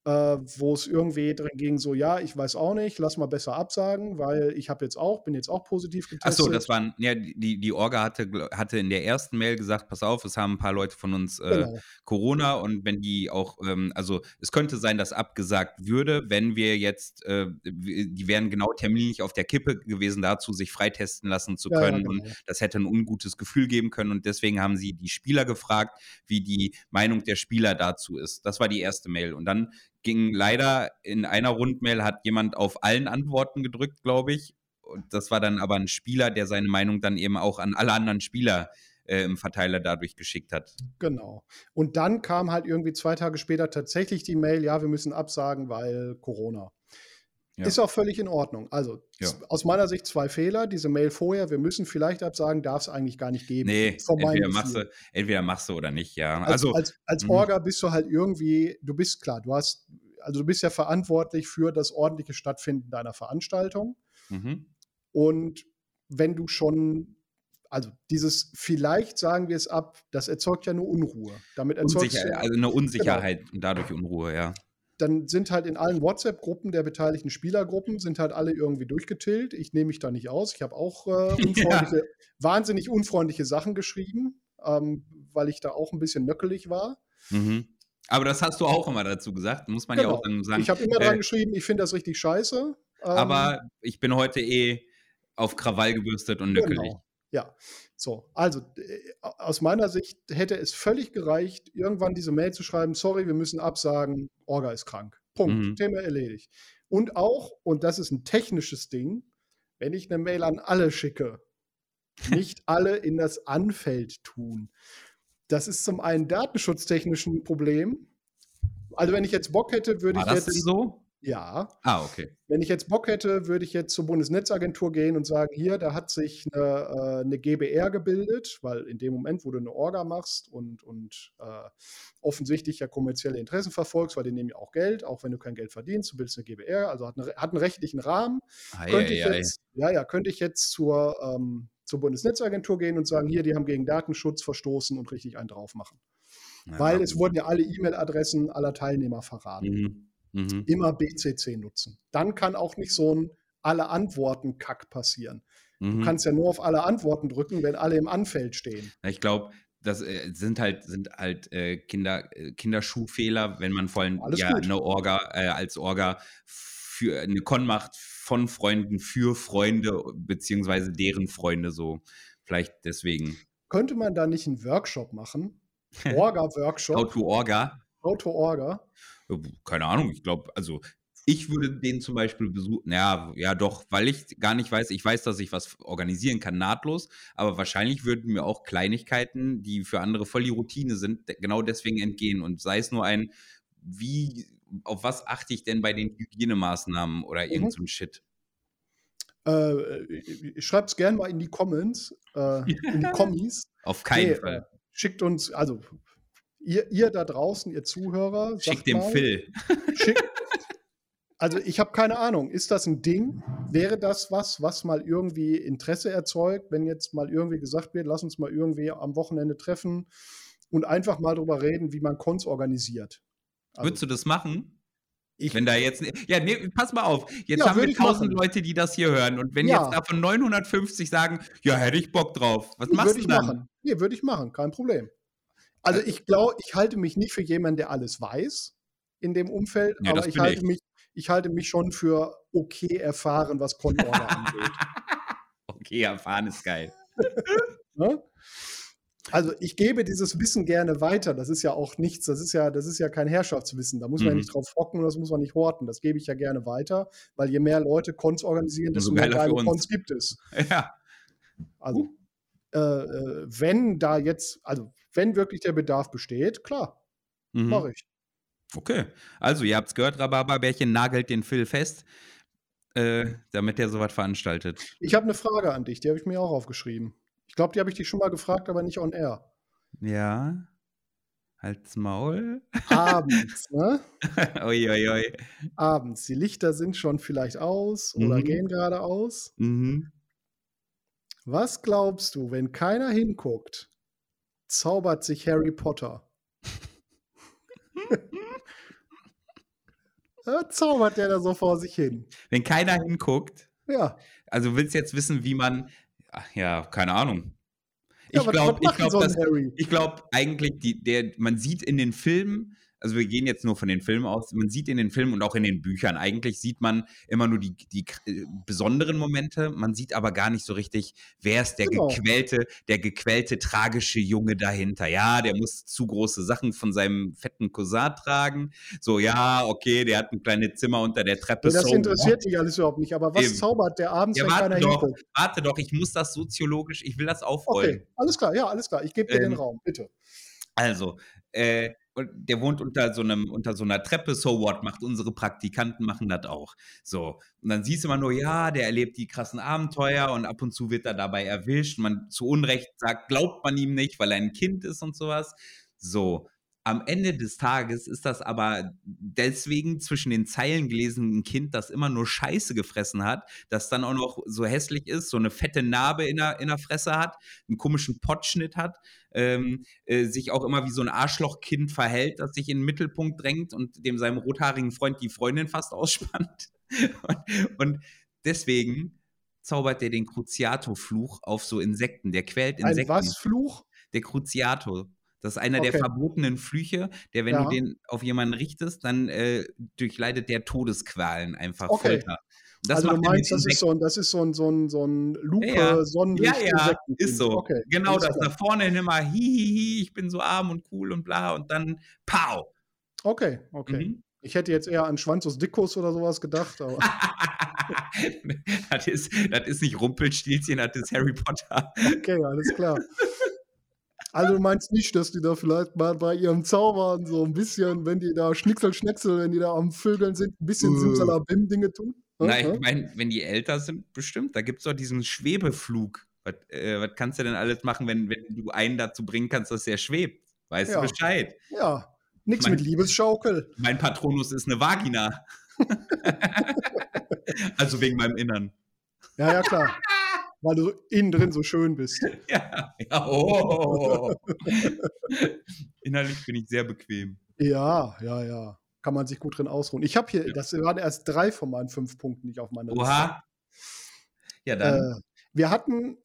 äh, wo es irgendwie drin ging, so, ja, ich weiß auch nicht, lass mal besser absagen, weil ich habe jetzt auch, bin jetzt auch positiv getestet. Achso, das waren, ja, die, die Orga hatte, hatte in der ersten Mail gesagt, pass auf, es haben ein paar Leute von uns äh, genau. Corona und wenn die auch, ähm, also es könnte sein, dass abgesagt würde, wenn wir jetzt, äh, die wären genau terminlich auf der Kippe gewesen dazu, sich freitesten lassen zu können ja, genau. und das hätte ein ungutes Gefühl geben können und deswegen haben sie die Spieler gefragt, wie die Meinung der Spieler dazu ist. Das war die erste Mail und dann ging leider in einer Rundmail hat jemand auf allen Antworten gedrückt, glaube ich. Und das war dann aber ein Spieler, der seine Meinung dann eben auch an alle anderen Spieler äh, im Verteiler dadurch geschickt hat. Genau. Und dann kam halt irgendwie zwei Tage später tatsächlich die Mail, ja, wir müssen absagen, weil Corona. Ja. Ist auch völlig in Ordnung. Also ja. aus meiner Sicht zwei Fehler. Diese Mail vorher, wir müssen vielleicht absagen, darf es eigentlich gar nicht geben. Nee, entweder machst, du, entweder machst du oder nicht, ja. Also, als, als, als mhm. Orga bist du halt irgendwie, du bist klar, du hast, also du bist ja verantwortlich für das ordentliche Stattfinden deiner Veranstaltung. Mhm. Und wenn du schon, also dieses vielleicht sagen wir es ab, das erzeugt ja nur Unruhe. Damit erzeugt Unsicher, also eine Unsicherheit genau. und dadurch Unruhe, ja dann sind halt in allen WhatsApp-Gruppen der beteiligten Spielergruppen sind halt alle irgendwie durchgetillt. Ich nehme mich da nicht aus. Ich habe auch äh, (laughs) unfreundliche, ja. wahnsinnig unfreundliche Sachen geschrieben, ähm, weil ich da auch ein bisschen nöckelig war. Mhm. Aber das hast du auch immer dazu gesagt, muss man genau. ja auch dann sagen. Ich habe immer äh, dran geschrieben, ich finde das richtig scheiße. Ähm, aber ich bin heute eh auf Krawall gebürstet und nöckelig. Genau. Ja, so, also äh, aus meiner Sicht hätte es völlig gereicht, irgendwann diese Mail zu schreiben, sorry, wir müssen absagen, Orga ist krank. Punkt, mhm. Thema erledigt. Und auch, und das ist ein technisches Ding, wenn ich eine Mail an alle schicke, (laughs) nicht alle in das Anfeld tun. Das ist zum einen datenschutztechnisch ein Problem. Also wenn ich jetzt Bock hätte, würde War ich das jetzt denn so? Ja, Ah, okay. wenn ich jetzt Bock hätte, würde ich jetzt zur Bundesnetzagentur gehen und sagen, hier, da hat sich eine, äh, eine GBR gebildet, weil in dem Moment, wo du eine Orga machst und, und äh, offensichtlich ja kommerzielle Interessen verfolgst, weil die nehmen ja auch Geld, auch wenn du kein Geld verdienst, du bildest eine GBR, also hat, eine, hat einen rechtlichen Rahmen, Ei, könnte ich ei, ei. jetzt, ja, ja, könnte ich jetzt zur, ähm, zur Bundesnetzagentur gehen und sagen, hier, die haben gegen Datenschutz verstoßen und richtig einen drauf machen. Ja, Weil es wurden ja alle E-Mail-Adressen aller Teilnehmer verraten Mhm. Mhm. immer BCC nutzen. Dann kann auch nicht so ein alle Antworten Kack passieren. Du Mhm. kannst ja nur auf alle Antworten drücken, wenn alle im Anfeld stehen. Ich glaube, das äh, sind halt, sind halt äh, Kinder, äh, Kinderschuhfehler, wenn man vor allem Alles ja, gut. eine Orga äh, als Orga für eine Con macht von Freunden für Freunde beziehungsweise deren Freunde so. Vielleicht deswegen. Könnte man da nicht einen Workshop machen? (laughs) Orga-Workshop, How to Orga. Auto-Orga. Äh, Keine Ahnung, ich glaube, also ich würde den zum Beispiel besuchen, ja, ja doch, weil ich gar nicht weiß, ich weiß, dass ich was organisieren kann, nahtlos, aber wahrscheinlich würden mir auch Kleinigkeiten, die für andere voll die Routine sind, genau deswegen entgehen und sei es nur ein, wie, auf was achte ich denn bei den Hygienemaßnahmen oder irgend Mhm. so ein Shit. Äh, Schreibt es gerne mal in die Comments, äh, in die (laughs) Kommis. Auf keinen Nee, Fall. äh, schickt uns, also ihr, ihr da draußen, ihr Zuhörer, Schick sagt dem mal, Phil. Schick, (laughs) also ich habe keine Ahnung, ist das ein Ding? Wäre das was, was mal irgendwie Interesse erzeugt, wenn jetzt mal irgendwie gesagt wird, lass uns mal irgendwie am Wochenende treffen und einfach mal drüber reden, wie man Cons organisiert? Also, Würdest du das machen? ich, Wenn da jetzt, ja, nee, pass mal auf. Jetzt Ja, haben wir würde ich 1000 machen. Leute, die das hier hören. Und wenn Ja. jetzt davon 950 sagen, ja, hätte ich Bock drauf. Was machst würde du ich dann? machen. Nee, würde ich machen, kein Problem. Also Äh. ich glaube, ich halte mich nicht für jemanden, der alles weiß in dem Umfeld, Ja, aber ich halte, ich. mich, ich halte mich schon für okay erfahren, was Con-Order angeht. (laughs) Okay, erfahren ist geil. (laughs) Ne? Also ich gebe dieses Wissen gerne weiter. Das ist ja auch nichts, das ist ja, das ist ja kein Herrschaftswissen. Da muss man ja Mhm. nicht drauf hocken, das muss man nicht horten. Das gebe ich ja gerne weiter, weil je mehr Leute Cons organisieren, desto mehr geile. Cons gibt es. (laughs) Ja. Also äh, äh, wenn da jetzt, also wenn wirklich der Bedarf besteht, klar, Mhm. mache ich. Okay. Also, ihr habt es gehört, Rhabarberbärchen nagelt den Phil fest, äh, damit er sowas veranstaltet. Ich habe eine Frage an dich, die habe ich mir auch aufgeschrieben. Ich glaube, die habe ich dich schon mal gefragt, aber nicht on air. Ja. Halt's Maul. Abends, (laughs) ne? Uiuiui. Abends. Die Lichter sind schon vielleicht aus oder Mhm. gehen gerade aus. Mhm. Was glaubst du, wenn keiner hinguckt, zaubert sich Harry Potter? (laughs) Ja, zaubert der da so vor sich hin? Wenn keiner hinguckt, Ja. also willst du jetzt wissen, wie man. Ach ja, keine Ahnung. ja Ich was- glaube, ich glaube, Harry? Ich glaube eigentlich, die, der, man sieht in den Filmen, also wir gehen jetzt nur von den Filmen aus, man sieht in den Filmen und auch in den Büchern, eigentlich sieht man immer nur die, die äh, besonderen Momente, man sieht aber gar nicht so richtig, wer ist der Genau. gequälte, der gequälte, tragische Junge dahinter. Ja, der muss zu große Sachen von seinem fetten Cousin tragen. So, ja, okay, der hat ein kleines Zimmer unter der Treppe. Nee, das so interessiert dich alles überhaupt nicht. Aber was Eben. zaubert der abends, Ja, wenn keiner warte doch, hinguckt? warte doch, ich muss das soziologisch, ich will das aufrollen. Okay, alles klar, ja, alles klar. Ich gebe dir den Ähm, Raum, bitte. Also, äh, und der wohnt unter so einem, unter so einer Treppe, so what, macht unsere Praktikanten machen das auch. So. Und dann siehst du immer nur, ja, der erlebt die krassen Abenteuer und ab und zu wird er dabei erwischt. Man zu Unrecht sagt, glaubt man ihm nicht, weil er ein Kind ist und sowas. So. Am Ende des Tages ist das aber deswegen zwischen den Zeilen gelesen ein Kind, das immer nur Scheiße gefressen hat, das dann auch noch so hässlich ist, so eine fette Narbe in der, in der Fresse hat, einen komischen Pottschnitt hat, ähm, äh, sich auch immer wie so ein Arschlochkind verhält, das sich in den Mittelpunkt drängt und dem seinem rothaarigen Freund die Freundin fast ausspannt. (laughs) und, und deswegen zaubert er den Cruciato-Fluch auf so Insekten. Der quält Ein Insekten. was Fluch? Der Cruciato. Das ist einer der Okay. verbotenen Flüche, der, wenn Ja. du den auf jemanden richtest, dann äh, durchleidet der Todesqualen einfach Okay. Folter. Das also du meinst, das ist so ein, das ist so ein, so ein, so ein Lupe, Ja, ja. Sonnenlicht, Ja, ja, ist so. Okay, genau das. Da vorne immer hihihi, ich bin so arm und cool und bla und dann pow. Okay, okay. Mhm. Ich hätte jetzt eher an Schwanzus Dickus oder sowas gedacht, aber (laughs) das, ist, das ist nicht Rumpelstilzchen, das ist Harry Potter. Okay, alles klar. (laughs) Also du meinst nicht, dass die da vielleicht mal bei ihrem Zaubern so ein bisschen, wenn die da Schnicksel, Schnecksel, wenn die da am Vögeln sind, ein bisschen uh. Simsalabim-Dinge tun? Nein, ich meine, wenn die älter sind, bestimmt. Da gibt es doch diesen Schwebeflug. Was, äh, was, kannst du denn alles machen, wenn, wenn du einen dazu bringen kannst, dass er schwebt? Weißt ja. du Bescheid? Ja, nichts mit Liebesschaukel. Mein Patronus ist eine Vagina. (laughs) (laughs) also wegen meinem Innern. Ja, ja, klar. Weil du innen drin so schön bist. (laughs) Ja, ja oh. (laughs) Innerlich bin ich sehr bequem. Ja, ja, ja. Kann man sich gut drin ausruhen. Ich habe hier, das waren erst drei von meinen fünf Punkten, nicht auf meiner Oha. Ja, dann. Äh, wir hatten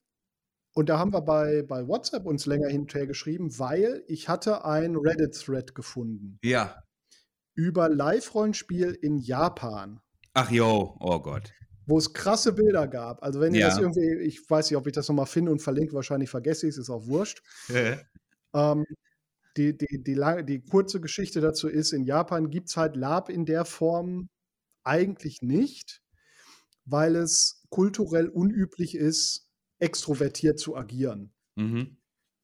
und da haben wir bei, bei WhatsApp uns länger hinterher geschrieben, weil ich hatte ein Reddit-Thread gefunden. Ja. Über Live-Rollenspiel in Japan. Ach jo, oh Gott. Wo es krasse Bilder gab. Also wenn ihr ja. das irgendwie, ich weiß nicht, ob ich das nochmal finde und verlinke, wahrscheinlich vergesse ich es, ist auch wurscht. ähm, die, die, die, lange, die kurze Geschichte dazu ist, in Japan gibt es halt Lab in der Form eigentlich nicht, weil es kulturell unüblich ist, extrovertiert zu agieren. Mhm.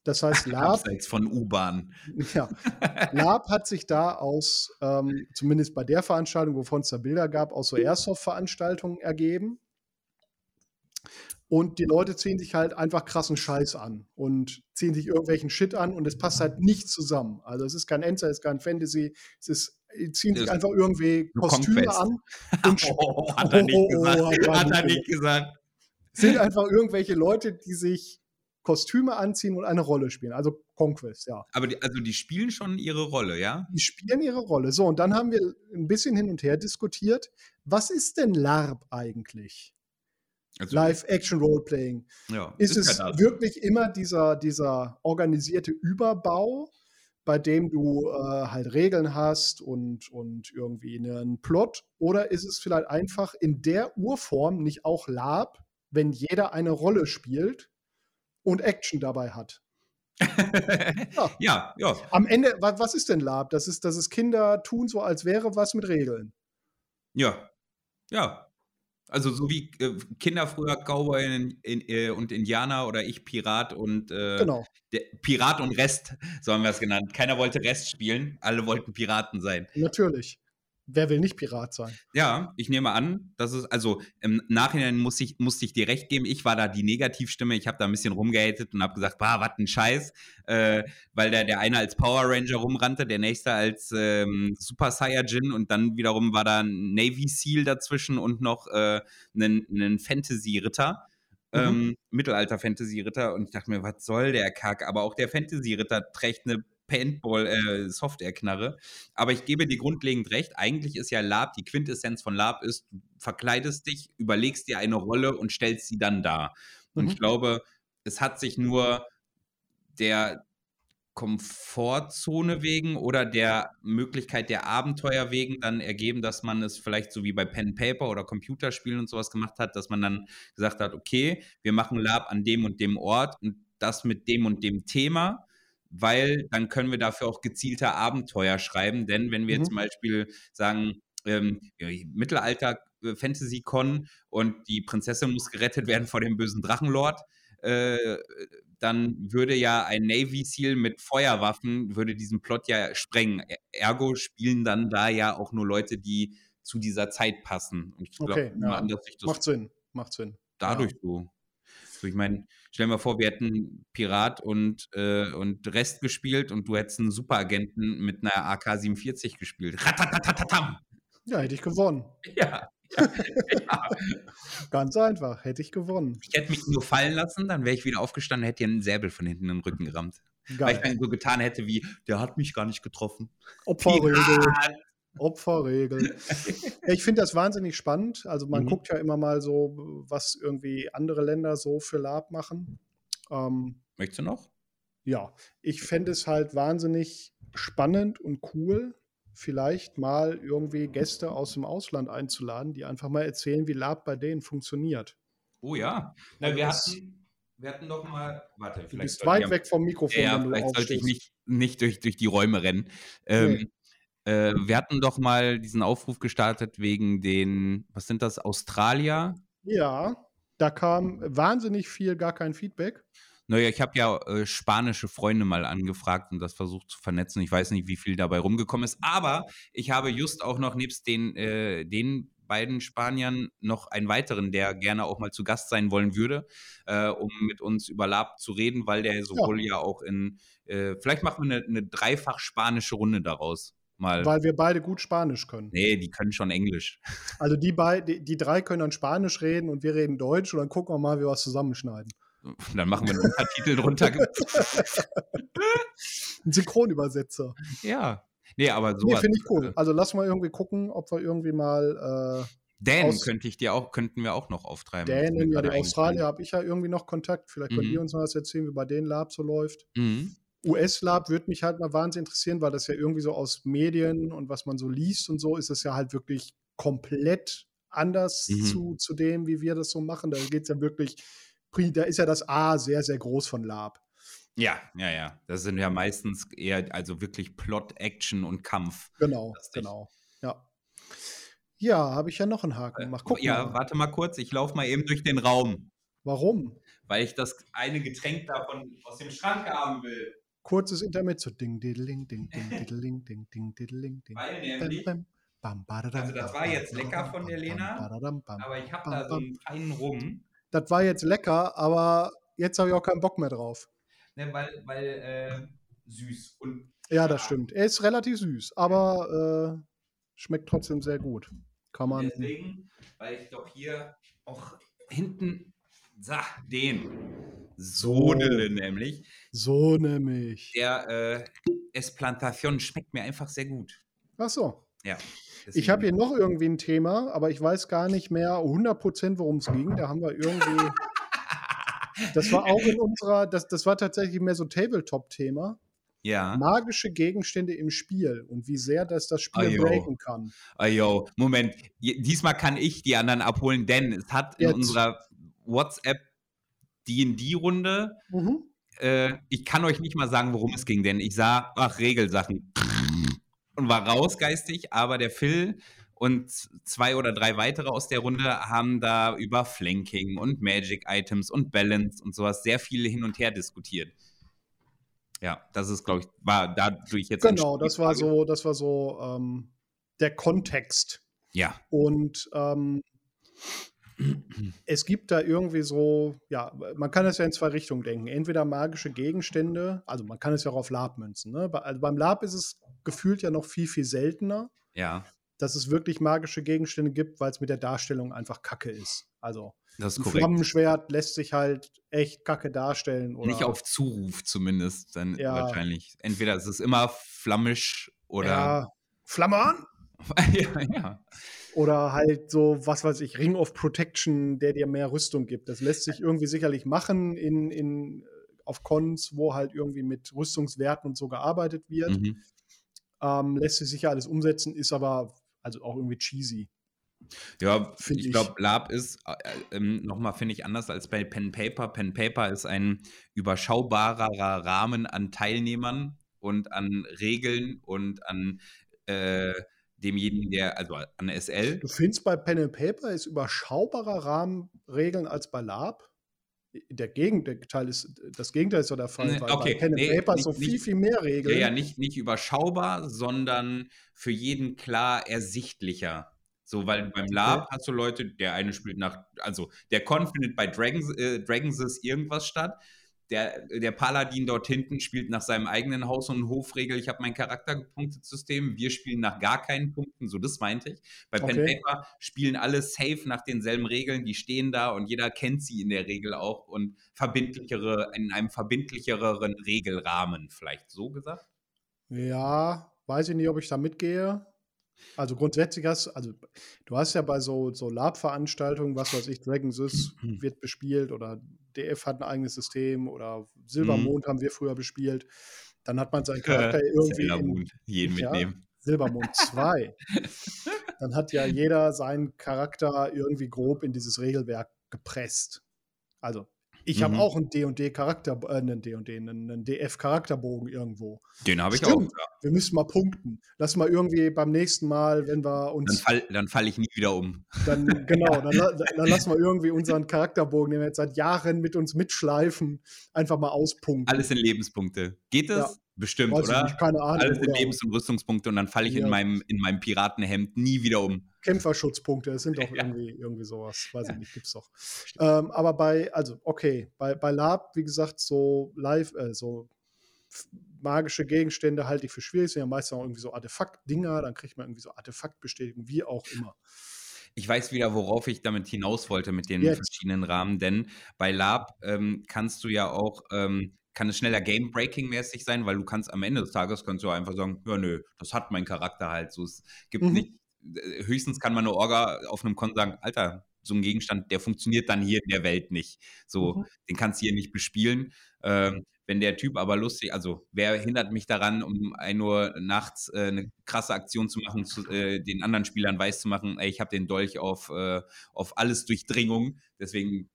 Das heißt, (laughs) Lab. Abseits von U-Bahn. (laughs) Ja. (laughs) Lab hat sich da aus, ähm, zumindest bei der Veranstaltung, wovon es da Bilder gab, aus so Airsoft-Veranstaltungen ergeben. Und die Leute ziehen sich halt einfach krassen Scheiß an und ziehen sich irgendwelchen Shit an und es passt halt nicht zusammen. Also es ist kein Enzer, es ist kein Fantasy, es ist, ziehen sich einfach irgendwie Kostüme an. Und oh, hat er nicht gesagt. Oh, hat er nicht gesagt sind einfach irgendwelche Leute, die sich Kostüme anziehen und eine Rolle spielen. Also Conquest, ja. Aber die, also die spielen schon ihre Rolle, ja? Die spielen ihre Rolle. So, und dann haben wir ein bisschen hin und her diskutiert. Was ist denn LARP eigentlich? Also, Live-Action-Roleplaying. Ja, ist, ist es wirklich immer dieser, dieser organisierte Überbau, bei dem du äh, halt Regeln hast und, und irgendwie einen Plot? Oder ist es vielleicht einfach in der Urform nicht auch LARP, wenn jeder eine Rolle spielt und Action dabei hat. (laughs) ja. ja, ja. Am Ende, was ist denn Lab? Das ist, dass es Kinder tun, so als wäre was mit Regeln. Ja, ja. Also so wie äh, Kinder früher Cowboy in, in, äh, und Indianer oder ich Pirat und äh, genau. Pirat und Rest, so haben wir es genannt. Keiner wollte Rest spielen, alle wollten Piraten sein. Natürlich. Wer will nicht Pirat sein? Ja, ich nehme an, dass es, also im Nachhinein muss ich, musste ich dir recht geben, ich war da die Negativstimme, ich habe da ein bisschen rumgehatet und habe gesagt, bah, was ein Scheiß, äh, weil der, der eine als Power Ranger rumrannte, der nächste als ähm, Super Saiyajin und dann wiederum war da ein Navy Seal dazwischen und noch äh, ein, ein Fantasy-Ritter. Mhm. Ähm, Mittelalter-Fantasy-Ritter und ich dachte mir, was soll der Kack? Aber auch der Fantasy-Ritter trägt eine Paintball, äh, Software-Knarre. Aber ich gebe dir grundlegend recht. Eigentlich ist ja Lab, die Quintessenz von Lab ist, du verkleidest dich, überlegst dir eine Rolle und stellst sie dann dar. Und mhm. ich glaube, es hat sich nur der Komfortzone wegen oder der Möglichkeit der Abenteuer wegen dann ergeben, dass man es vielleicht so wie bei Pen Paper oder Computerspielen und sowas gemacht hat, dass man dann gesagt hat, okay, wir machen Lab an dem und dem Ort und das mit dem und dem Thema weil dann können wir dafür auch gezielter Abenteuer schreiben. Denn wenn wir mhm. zum Beispiel sagen, ähm, Mittelalter äh, Fantasy Con und die Prinzessin muss gerettet werden vor dem bösen Drachenlord, äh, dann würde ja ein Navy Seal mit Feuerwaffen würde diesen Plot ja sprengen. Ergo spielen dann da ja auch nur Leute, die zu dieser Zeit passen. Und ich glaube, okay, ja. macht Sinn, macht Sinn. Dadurch ja. so. So, ich meine, stell dir mal vor, wir hätten Pirat und, äh, und Rest gespielt und du hättest einen Superagenten mit einer AK-47 gespielt. Ratatatatam. Ja, hätte ich gewonnen. Ja. ja. (laughs) Ganz einfach, hätte ich gewonnen. Ich hätte mich nur fallen lassen, dann wäre ich wieder aufgestanden, hätte dir einen Säbel von hinten in den Rücken gerammt. Geil. Weil ich dann so getan hätte wie, der hat mich gar nicht getroffen. Opferregel. Opferregel. ich finde das wahnsinnig spannend. Also man mhm. guckt ja immer mal so, was irgendwie andere Länder so für Lab machen. Ähm, Möchtest du noch? Ja, ich fände es halt wahnsinnig spannend und cool, vielleicht mal irgendwie Gäste aus dem Ausland einzuladen, die einfach mal erzählen, wie Lab bei denen funktioniert. Oh ja. Na, wir hatten, wir hatten doch mal, warte, vielleicht. Du bist weit weg vom Mikrofon. Ja, vielleicht sollte ich nicht, nicht durch, durch die Räume rennen. Ähm, nee. Äh, wir hatten doch mal diesen Aufruf gestartet wegen den, was sind das, Australier? Ja, da kam wahnsinnig viel, gar kein Feedback. Naja, ich habe ja äh, spanische Freunde mal angefragt und das versucht zu vernetzen. Ich weiß nicht, wie viel dabei rumgekommen ist, aber ich habe just auch noch nebst den, äh, den beiden Spaniern noch einen weiteren, der gerne auch mal zu Gast sein wollen würde, äh, um mit uns über Lab zu reden, weil der sowohl ja, ja auch in, äh, vielleicht machen wir eine, eine dreifach spanische Runde daraus. Mal. Weil wir beide gut Spanisch können. Nee, die können schon Englisch. (laughs) Also die, die, die drei können dann Spanisch reden und wir reden Deutsch und dann gucken wir mal, wie wir was zusammenschneiden. Dann machen wir einen Untertitel drunter. (laughs) Ein Synchronübersetzer. Ja. Nee, aber so. Nee, finde ich cool. Also lass mal irgendwie gucken, ob wir irgendwie mal. Äh, Dan könnte ich dir auch, könnten wir auch noch auftreiben. Dänen, ja, die Australier habe ich ja irgendwie noch Kontakt. Vielleicht mhm. könnt ihr uns mal was erzählen, wie bei denen Lab so läuft. Mhm. US-Lab würde mich halt mal wahnsinnig interessieren, weil das ja irgendwie so aus Medien und was man so liest und so, ist es ja halt wirklich komplett anders mhm. zu, zu dem, wie wir das so machen. Da geht es ja wirklich, da ist ja das A sehr, sehr groß von Lab. Ja, ja, ja. Das sind ja meistens eher, also wirklich Plot, Action und Kampf. Genau, genau. Ja. Ja, habe ich ja noch einen Haken gemacht. Guck ja, mal. warte mal kurz, ich laufe mal eben durch den Raum. Warum? Weil ich das eine Getränk davon aus dem Schrank haben will kurzes Intermezzo. Ding, diddling, ding, ding, (laughs) diddling, ding, ding, diddling, ding. Weil nämlich, also das war jetzt lecker von der Lena, aber ich habe da so einen feinen Rum. Das war jetzt lecker, aber jetzt habe ich auch keinen Bock mehr drauf. Ne, weil, weil äh, süß. Und, ja, das stimmt. Er ist relativ süß, aber äh, schmeckt trotzdem sehr gut. Kann man. Deswegen, weil ich doch hier auch hinten, sah, den Sodele nämlich. So nämlich. Der äh, Esplantation schmeckt mir einfach sehr gut. Ach so. Ja. Ich habe hier noch irgendwie ein Thema, aber ich weiß gar nicht mehr 100% worum es ging. Da haben wir irgendwie. (laughs) das war auch in unserer, das, das war tatsächlich mehr so Tabletop-Thema. Ja. Magische Gegenstände im Spiel und wie sehr das das Spiel Ayo. breaken kann. Ayo, Moment. Diesmal kann ich die anderen abholen, denn es hat in Jetzt. unserer WhatsApp D&D-Runde. Mhm. Äh, ich kann euch nicht mal sagen, worum es ging, denn ich sah, ach, Regelsachen und war rausgeistig, aber der Phil und zwei oder drei weitere aus der Runde haben da über Flanking und Magic Items und Balance und sowas sehr viel hin und her diskutiert. Ja, das ist, glaube ich, war dadurch jetzt. Genau, das war so, das war so ähm, der Kontext. Ja. Und ähm, es gibt da irgendwie so, ja, man kann es ja in zwei Richtungen denken. Entweder magische Gegenstände, also man kann es ja auch auf Lab münzen. Ne? Also beim Lab ist es gefühlt ja noch viel, viel seltener. Ja. Dass es wirklich magische Gegenstände gibt, weil es mit der Darstellung einfach kacke ist. Also das ist ein Flammenschwert lässt sich halt echt kacke darstellen. Nicht auf Zuruf zumindest, dann ja. wahrscheinlich. Entweder ist es immer flammisch oder. Ja. Flamme an! (laughs) ja, ja. Oder halt so, was weiß ich, Ring of Protection, der dir mehr Rüstung gibt. Das lässt sich irgendwie sicherlich machen in, in, auf Cons, wo halt irgendwie mit Rüstungswerten und so gearbeitet wird. Mhm. Ähm, lässt sich sicher alles umsetzen, ist aber also auch irgendwie cheesy. Ja, find ich, ich. glaube, Lab ist äh, äh, nochmal, finde ich, anders als bei Pen Paper. Pen Paper ist ein überschaubarer Rahmen an Teilnehmern und an Regeln und an äh, demjenigen, der, also an SL. Du findest bei Pen and Paper ist überschaubarer Rahmenregeln als bei Lab? Der Gegenteil ist, das Gegenteil ist so der Fall, weil okay. bei Pen and nee, Paper nicht, so viel, viel mehr Regeln. Ja, ja, nicht, nicht überschaubar, sondern für jeden klar ersichtlicher. So, weil beim Lab okay. hast du Leute, der eine spielt nach, also der Con findet bei Dragons, äh, Dragons irgendwas statt, der, der Paladin dort hinten spielt nach seinem eigenen Haus- und Hofregel. Ich habe mein Charakterpunktesystem. Wir spielen nach gar keinen Punkten. So, das meinte ich. Bei okay. Pen Paper spielen alle safe nach denselben Regeln. Die stehen da und jeder kennt sie in der Regel auch und verbindlichere, in einem verbindlicheren Regelrahmen, vielleicht so gesagt. Ja, weiß ich nicht, ob ich da mitgehe. Also grundsätzlich hast also du hast ja bei so, so Lab-Veranstaltungen, was weiß ich, Dragons (clears throat) wird bespielt oder DF hat ein eigenes System oder Silbermond mhm. haben wir früher bespielt. Dann hat man seinen Charakter äh, irgendwie. Silbermond, jeden ja, mitnehmen. Silbermond 2. (laughs) Dann hat ja jeder seinen Charakter irgendwie grob in dieses Regelwerk gepresst. Also Ich habe auch einen D&D Charakter, äh, einen D&D, einen, einen DF Charakterbogen irgendwo. Den habe ich auch. Ja. Wir müssen mal punkten. Lass mal irgendwie beim nächsten Mal, wenn wir uns. Dann falle dann fall ich nie wieder um. Dann, genau, dann, (laughs) dann lass mal irgendwie unseren Charakterbogen, den wir jetzt seit Jahren mit uns mitschleifen, einfach mal auspunkten. Alles in Lebenspunkte. Geht das? Ja. Bestimmt, Weiß oder? Nicht, keine Ahnung. Alles in Lebens- und Rüstungspunkte und dann falle ich ja. in, meinem, in meinem Piratenhemd nie wieder um. Kämpferschutzpunkte, das sind (laughs) doch ja. irgendwie, irgendwie sowas. Weiß ja. ich nicht, gibt's doch. Ähm, aber bei, also, okay, bei, bei Lab, wie gesagt, so live, äh, so magische Gegenstände halte ich für schwierig. Sind ja meistens auch irgendwie so Artefakt-Dinger, dann kriegt man irgendwie so Artefaktbestätigung, wie auch immer. Ich weiß wieder, worauf ich damit hinaus wollte mit den Jetzt. verschiedenen Rahmen, denn bei Lab ähm, kannst du ja auch ähm, kann es schneller Game-Breaking-mäßig sein, weil du kannst am Ende des Tages kannst du einfach sagen, ja nö, das hat mein Charakter halt. So, es gibt mhm. nicht, äh, höchstens kann man eine Orga auf einem Konto sagen, Alter, so ein Gegenstand, der funktioniert dann hier in der Welt nicht. So, mhm. den kannst du hier nicht bespielen. Ähm, wenn der Typ aber lustig, also wer hindert mich daran, um 1 Uhr nachts äh, eine krasse Aktion zu machen, zu, äh, den anderen Spielern weiß zu machen, ey, ich habe den Dolch auf, äh, auf alles Durchdringung, deswegen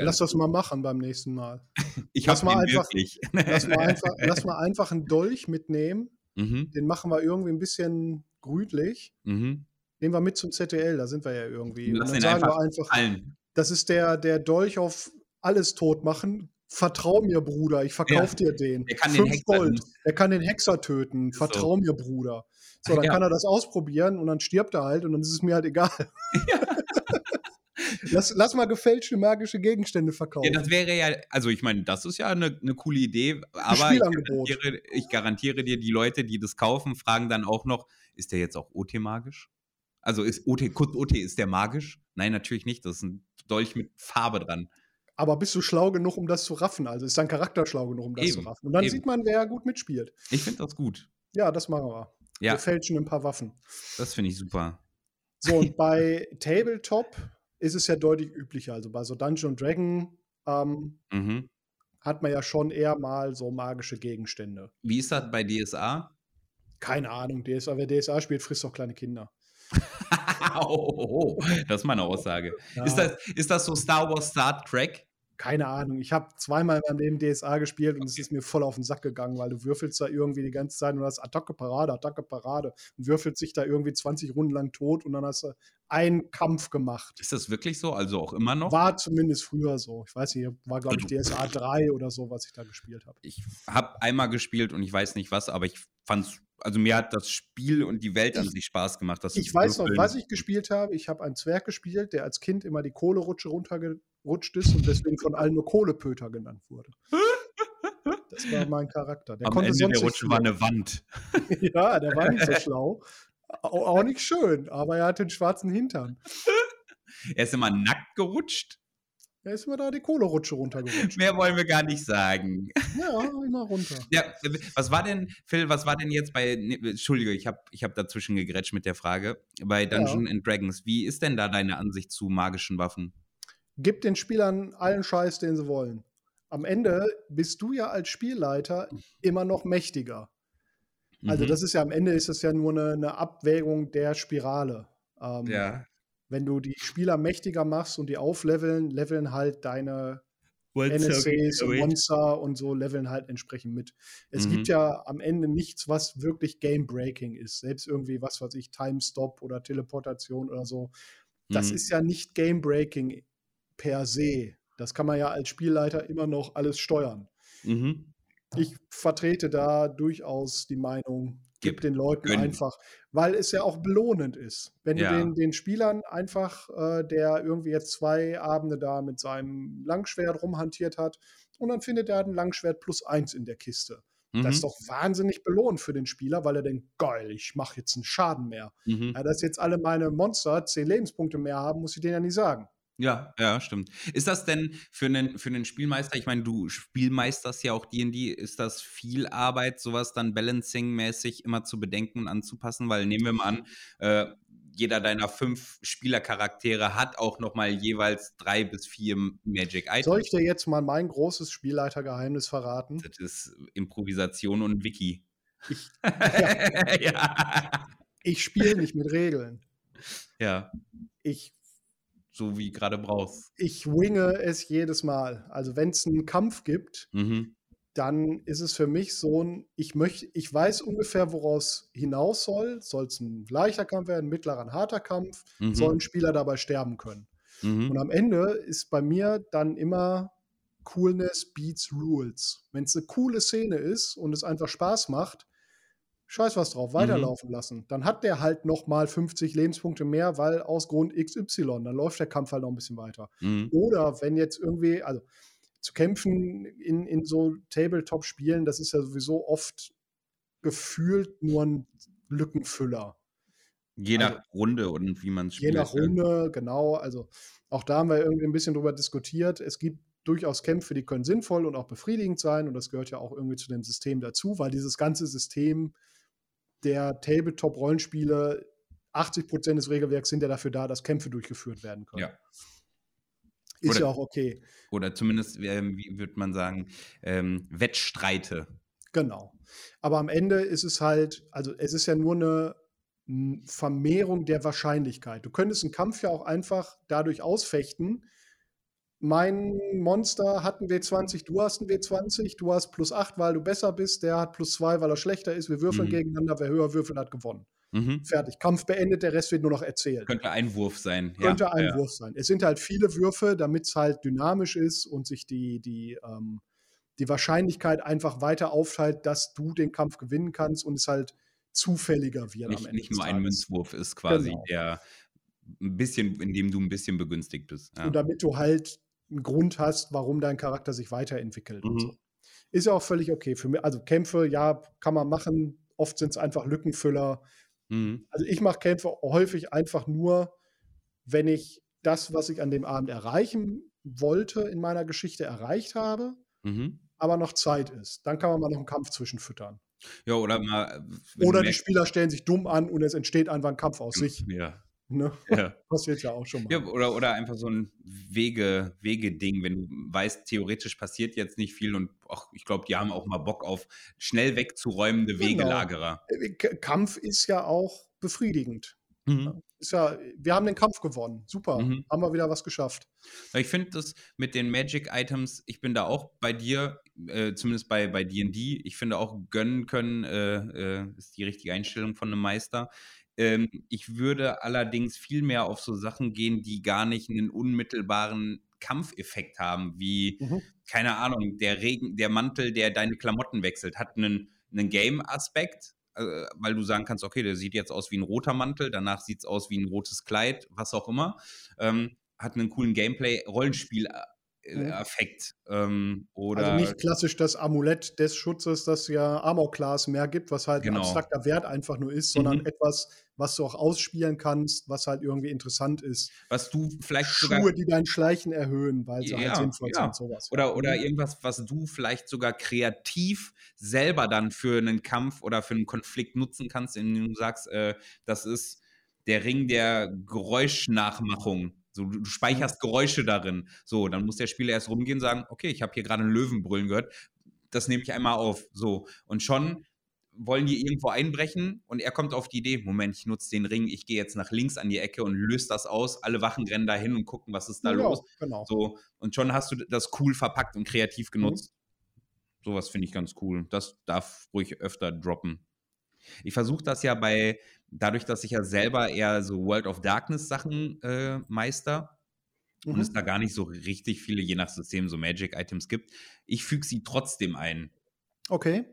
Lass das mal machen beim nächsten Mal. (laughs) Ich lass mal einfach, (laughs) lass mal einfach, lass mal einfach einen Dolch mitnehmen. Mhm. Den machen wir irgendwie ein bisschen gründlich. Mhm. Nehmen wir mit zum ZDL, da sind wir ja irgendwie. Lass Und dann sagen einfach wir einfach, fallen. das ist der, der Dolch auf alles tot machen. Vertrau mir, Bruder, ich verkauf ja. dir den. Er kann Fünf den Hexer Gold. Er kann den Hexer töten. Vertrau so. mir, Bruder. So, (laughs) dann ja. kann er das ausprobieren und dann stirbt er halt und dann ist es mir halt egal. Ja. Lass, lass mal gefälschte magische Gegenstände verkaufen. Ja, das wäre ja, also ich meine, das ist ja eine, eine coole Idee, aber ich garantiere, ich garantiere, dir, die Leute, die das kaufen, fragen dann auch noch, ist der jetzt auch OT magisch? Also ist OT, kurz OT, ist der magisch? Nein, natürlich nicht. Das ist ein Dolch mit Farbe dran. Aber bist du schlau genug, um das zu raffen? Also ist dein Charakter schlau genug, um das eben, zu raffen? Und dann eben. sieht man, wer gut mitspielt. Ich finde das gut. Ja, das machen wir. Ja. Wir fälschen ein paar Waffen. Das finde ich super. So, und bei Tabletop ist es ja deutlich üblicher. Also bei so Dungeon Dragon ähm, mhm. hat man ja schon eher mal so magische Gegenstände. Wie ist das bei DSA? Keine Ahnung. DSA, wer DSA spielt, frisst doch kleine Kinder. (laughs) oh, oh, oh, das ist meine Aussage. Ja. Ist, das, ist das so Star Wars Star Trek? Keine Ahnung. Ich habe zweimal in meinem Leben DSA gespielt und okay. es ist mir voll auf den Sack gegangen, weil du würfelst da irgendwie die ganze Zeit und hast Attacke, Parade, Attacke, Parade und würfelst sich da irgendwie 20 Runden lang tot und dann hast du einen Kampf gemacht. Ist das wirklich so? Also auch immer noch? War zumindest früher so. Ich weiß nicht, war glaube ich also DSA 3 oder so, was ich da gespielt habe. Ich habe einmal gespielt und ich weiß nicht was, aber ich fand es also mir hat das Spiel und die Welt an sich Spaß gemacht. ich weiß noch, was ich gespielt habe. Ich habe einen Zwerg gespielt, der als Kind immer die Kohlerutsche runtergerutscht ist und deswegen von allen nur Kohlepöter genannt wurde. Das war mein Charakter. Der Am konnte Ende sonst der Rutsche war eine Wand. (laughs) ja, der war nicht so schlau. Auch nicht schön, aber er hatte einen schwarzen Hintern. Er ist immer nackt gerutscht. Er ist immer da die Kohlerutsche runtergerutscht. Mehr wollen wir gar nicht sagen. Ja, immer runter. Ja, was war denn, Phil, was war denn jetzt bei, ne, Entschuldige, ich habe ich hab dazwischen gegrätscht mit der Frage, bei Dungeons ja. and Dragons, wie ist denn da deine Ansicht zu magischen Waffen? Gib den Spielern allen Scheiß, den sie wollen. Am Ende bist du ja als Spielleiter immer noch mächtiger. Also mhm. das ist ja am Ende ist das ja nur eine, eine Abwägung der Spirale. Ähm, ja wenn du die Spieler mächtiger machst und die aufleveln, leveln halt deine NSCs und Monster und so leveln halt entsprechend mit. Es mhm. gibt ja am Ende nichts, was wirklich Game-Breaking ist. Selbst irgendwie, was weiß ich, Time-Stop oder Teleportation oder so. Das mhm. ist ja nicht Game-Breaking per se. Das kann man ja als Spielleiter immer noch alles steuern. Mhm. Ich vertrete da durchaus die Meinung, Gib den Leuten Gönnen. einfach, weil es ja auch belohnend ist. Wenn ja. du den, den Spielern einfach, äh, der irgendwie jetzt zwei Abende da mit seinem Langschwert rumhantiert hat und dann findet er ein Langschwert plus eins in der Kiste. Mhm. Das ist doch wahnsinnig belohnt für den Spieler, weil er denkt, geil, ich mache jetzt einen Schaden mehr. Mhm. Ja, dass jetzt alle meine Monster zehn Lebenspunkte mehr haben, muss ich denen ja nicht sagen. Ja, ja, stimmt. Ist das denn für einen, für einen Spielmeister, ich meine, du spielmeisterst ja auch D&D, ist das viel Arbeit, sowas dann Balancing-mäßig immer zu bedenken und anzupassen? Weil nehmen wir mal an, äh, jeder deiner fünf Spielercharaktere hat auch noch mal jeweils drei bis vier Magic Items. Soll ich dir jetzt mal mein großes Spielleitergeheimnis verraten? Das ist Improvisation und Wiki. Ich, ja. (laughs) ja. ich spiele nicht mit Regeln. Ja. Ich so wie gerade brauchst. Ich winge es jedes Mal. Also wenn es einen Kampf gibt, mhm. dann ist es für mich so ein, ich möchte, ich weiß ungefähr, woraus hinaus soll. Soll es ein leichter Kampf werden, ein mittlerer, ein harter Kampf, mhm. soll ein Spieler dabei sterben können. Mhm. Und am Ende ist bei mir dann immer Coolness beats Rules. Wenn es eine coole Szene ist und es einfach Spaß macht, scheiß was drauf, mhm. weiterlaufen mhm. lassen. Dann hat der halt noch mal 50 Lebenspunkte mehr, weil aus Grund XY, dann läuft der Kampf halt noch ein bisschen weiter. Mhm. Oder wenn jetzt irgendwie, also zu kämpfen in, in so Tabletop-Spielen, das ist ja sowieso oft gefühlt nur ein Lückenfüller. Je nach also, Runde und wie man es spielt. Je nach Runde, genau. Also auch da haben wir irgendwie ein bisschen drüber diskutiert. Es gibt durchaus Kämpfe, die können sinnvoll und auch befriedigend sein. Und das gehört ja auch irgendwie zu dem System dazu, weil dieses ganze System der Tabletop-Rollenspiele, 80 Prozent des Regelwerks sind ja dafür da, dass Kämpfe durchgeführt werden können. Ja. Ist oder, ja auch okay. Oder zumindest, ähm, wie würde man sagen, ähm, Wettstreite. Genau. Aber am Ende ist es halt, also es ist ja nur eine Vermehrung der Wahrscheinlichkeit. Du könntest einen Kampf ja auch einfach dadurch ausfechten, mein Monster hat einen W20, du hast einen W20, du hast plus 8, weil du besser bist, der hat plus 2, weil er schlechter ist. Wir würfeln mhm. gegeneinander, wer höher würfelt, hat gewonnen. Mhm. Fertig. Kampf beendet, der Rest wird nur noch erzählt. Könnte ein Wurf sein. Könnte ja, ein ja. Wurf sein. Es sind halt viele Würfe, damit es halt dynamisch ist und sich die, die, ähm, die Wahrscheinlichkeit einfach weiter aufteilt, dass du den Kampf gewinnen kannst und es halt zufälliger wird. Nicht, nicht nur ein Münzwurf ist quasi genau. der ein bisschen, in dem du ein bisschen begünstigt bist. Ja. Und damit du halt einen Grund hast, warum dein Charakter sich weiterentwickelt. Mhm. So. Ist ja auch völlig okay für mich. Also Kämpfe, ja, kann man machen. Oft sind es einfach Lückenfüller. Mhm. Also ich mache Kämpfe häufig einfach nur, wenn ich das, was ich an dem Abend erreichen wollte, in meiner Geschichte erreicht habe, mhm. aber noch Zeit ist. Dann kann man mal noch einen Kampf zwischenfüttern. Ja, oder mal. Oder die Spieler stellen sich dumm an und es entsteht einfach ein Kampf aus sich. Ja, Ne? Ja. (laughs) Passiert ja auch schon mal. Ja, oder, oder einfach so ein Wege, Wegeding, wenn du weißt, theoretisch passiert jetzt nicht viel und ach, ich glaube, die haben auch mal Bock auf schnell wegzuräumende genau. Wegelagerer. Äh, Kampf ist ja auch befriedigend. Mhm. Ist ja, wir haben den Kampf gewonnen. Super. Mhm. Haben wir wieder was geschafft. Ich finde das mit den Magic-Items, ich bin da auch bei dir, äh, zumindest bei DD. ich finde auch gönnen können, äh, äh, ist die richtige Einstellung von einem Meister. Ähm, ich würde allerdings viel mehr auf so Sachen gehen, die gar nicht einen unmittelbaren Kampfeffekt haben, wie, mhm. keine Ahnung, der Regen, der Mantel, der deine Klamotten wechselt, hat einen, einen Game-Aspekt, äh, weil du sagen kannst, okay, der sieht jetzt aus wie ein roter Mantel, danach sieht es aus wie ein rotes Kleid, was auch immer. Ähm, hat einen coolen Gameplay-Rollenspiel Effekt. Ähm, oder also nicht klassisch das Amulett des Schutzes, das ja Armor Class mehr gibt, was halt genau. ein abstrakter Wert einfach nur ist, sondern mhm. etwas, was du auch ausspielen kannst, was halt irgendwie interessant ist. Was du vielleicht Schuhe, sogar, die dein Schleichen erhöhen, weil sie halt ja, halt sinnvoll ja. sind, sowas. Oder, oder mhm. irgendwas, was du vielleicht sogar kreativ selber dann für einen Kampf oder für einen Konflikt nutzen kannst, indem du sagst, äh, das ist der Ring der Geräuschnachmachung so, du, speicherst Geräusche darin. So, dann muss der Spieler erst rumgehen und sagen, okay, ich habe hier gerade einen Löwen brüllen gehört. Das nehme ich einmal auf. So. Und schon wollen die irgendwo einbrechen und er kommt auf die Idee, Moment, ich nutze den Ring, ich gehe jetzt nach links an die Ecke und löse das aus. Alle Wachen rennen da hin und gucken, was ist da ja, los. Genau. So, und schon hast du das cool verpackt und kreativ mhm. genutzt. Mhm. Sowas finde ich ganz cool. Das darf ruhig öfter droppen. Ich versuche das ja bei, dadurch, dass ich ja selber eher so World of Darkness Sachen äh, meister mhm. und es da gar nicht so richtig viele, je nach System, so Magic-Items gibt, ich füge sie trotzdem ein. Okay.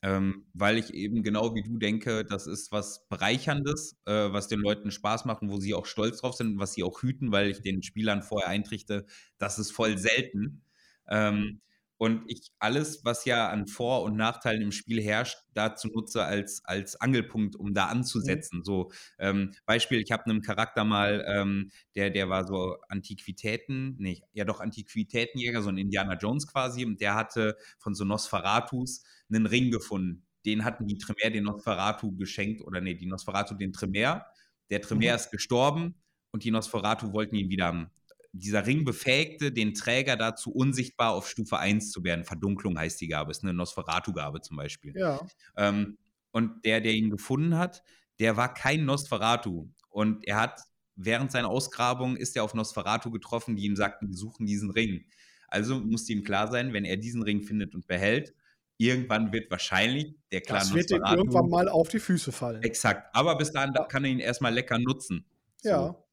Ähm, weil ich eben genau wie du denke, das ist was Bereicherndes, äh, was den Leuten Spaß macht und wo sie auch stolz drauf sind, was sie auch hüten, weil ich den Spielern vorher eintrichte, das ist voll selten. Ähm, und ich alles, was ja an Vor- und Nachteilen im Spiel herrscht, dazu nutze als, als Angelpunkt, um da mhm. anzusetzen. Mhm. So, ähm, Beispiel, ich habe einen Charakter mal, ähm, der, der war so Antiquitäten, nee, ja doch Antiquitätenjäger, so ein Indiana Jones quasi, und der hatte von so Nosferatus einen Ring gefunden. Den hatten die Tremere den Nosferatu geschenkt, oder nee, die Nosferatu den Tremere. Der Tremere mhm. ist gestorben und die Nosferatu wollten ihn wieder haben dieser Ring befähigte den Träger dazu, unsichtbar auf Stufe 1 zu werden. Verdunklung heißt die Gabe, ist eine Nosferatu-Gabe zum Beispiel. Ja. Ähm, und der, der ihn gefunden hat, der war kein Nosferatu. Und er hat während seiner Ausgrabung ist er auf Nosferatu getroffen, die ihm sagten, wir suchen diesen Ring. Also musste ihm klar sein, wenn er diesen Ring findet und behält, irgendwann wird wahrscheinlich der Clan Das wird Nosferatu irgendwann mal auf die Füße fallen. Exakt. Aber bis dahin kann er ihn erstmal lecker nutzen. So, Ja.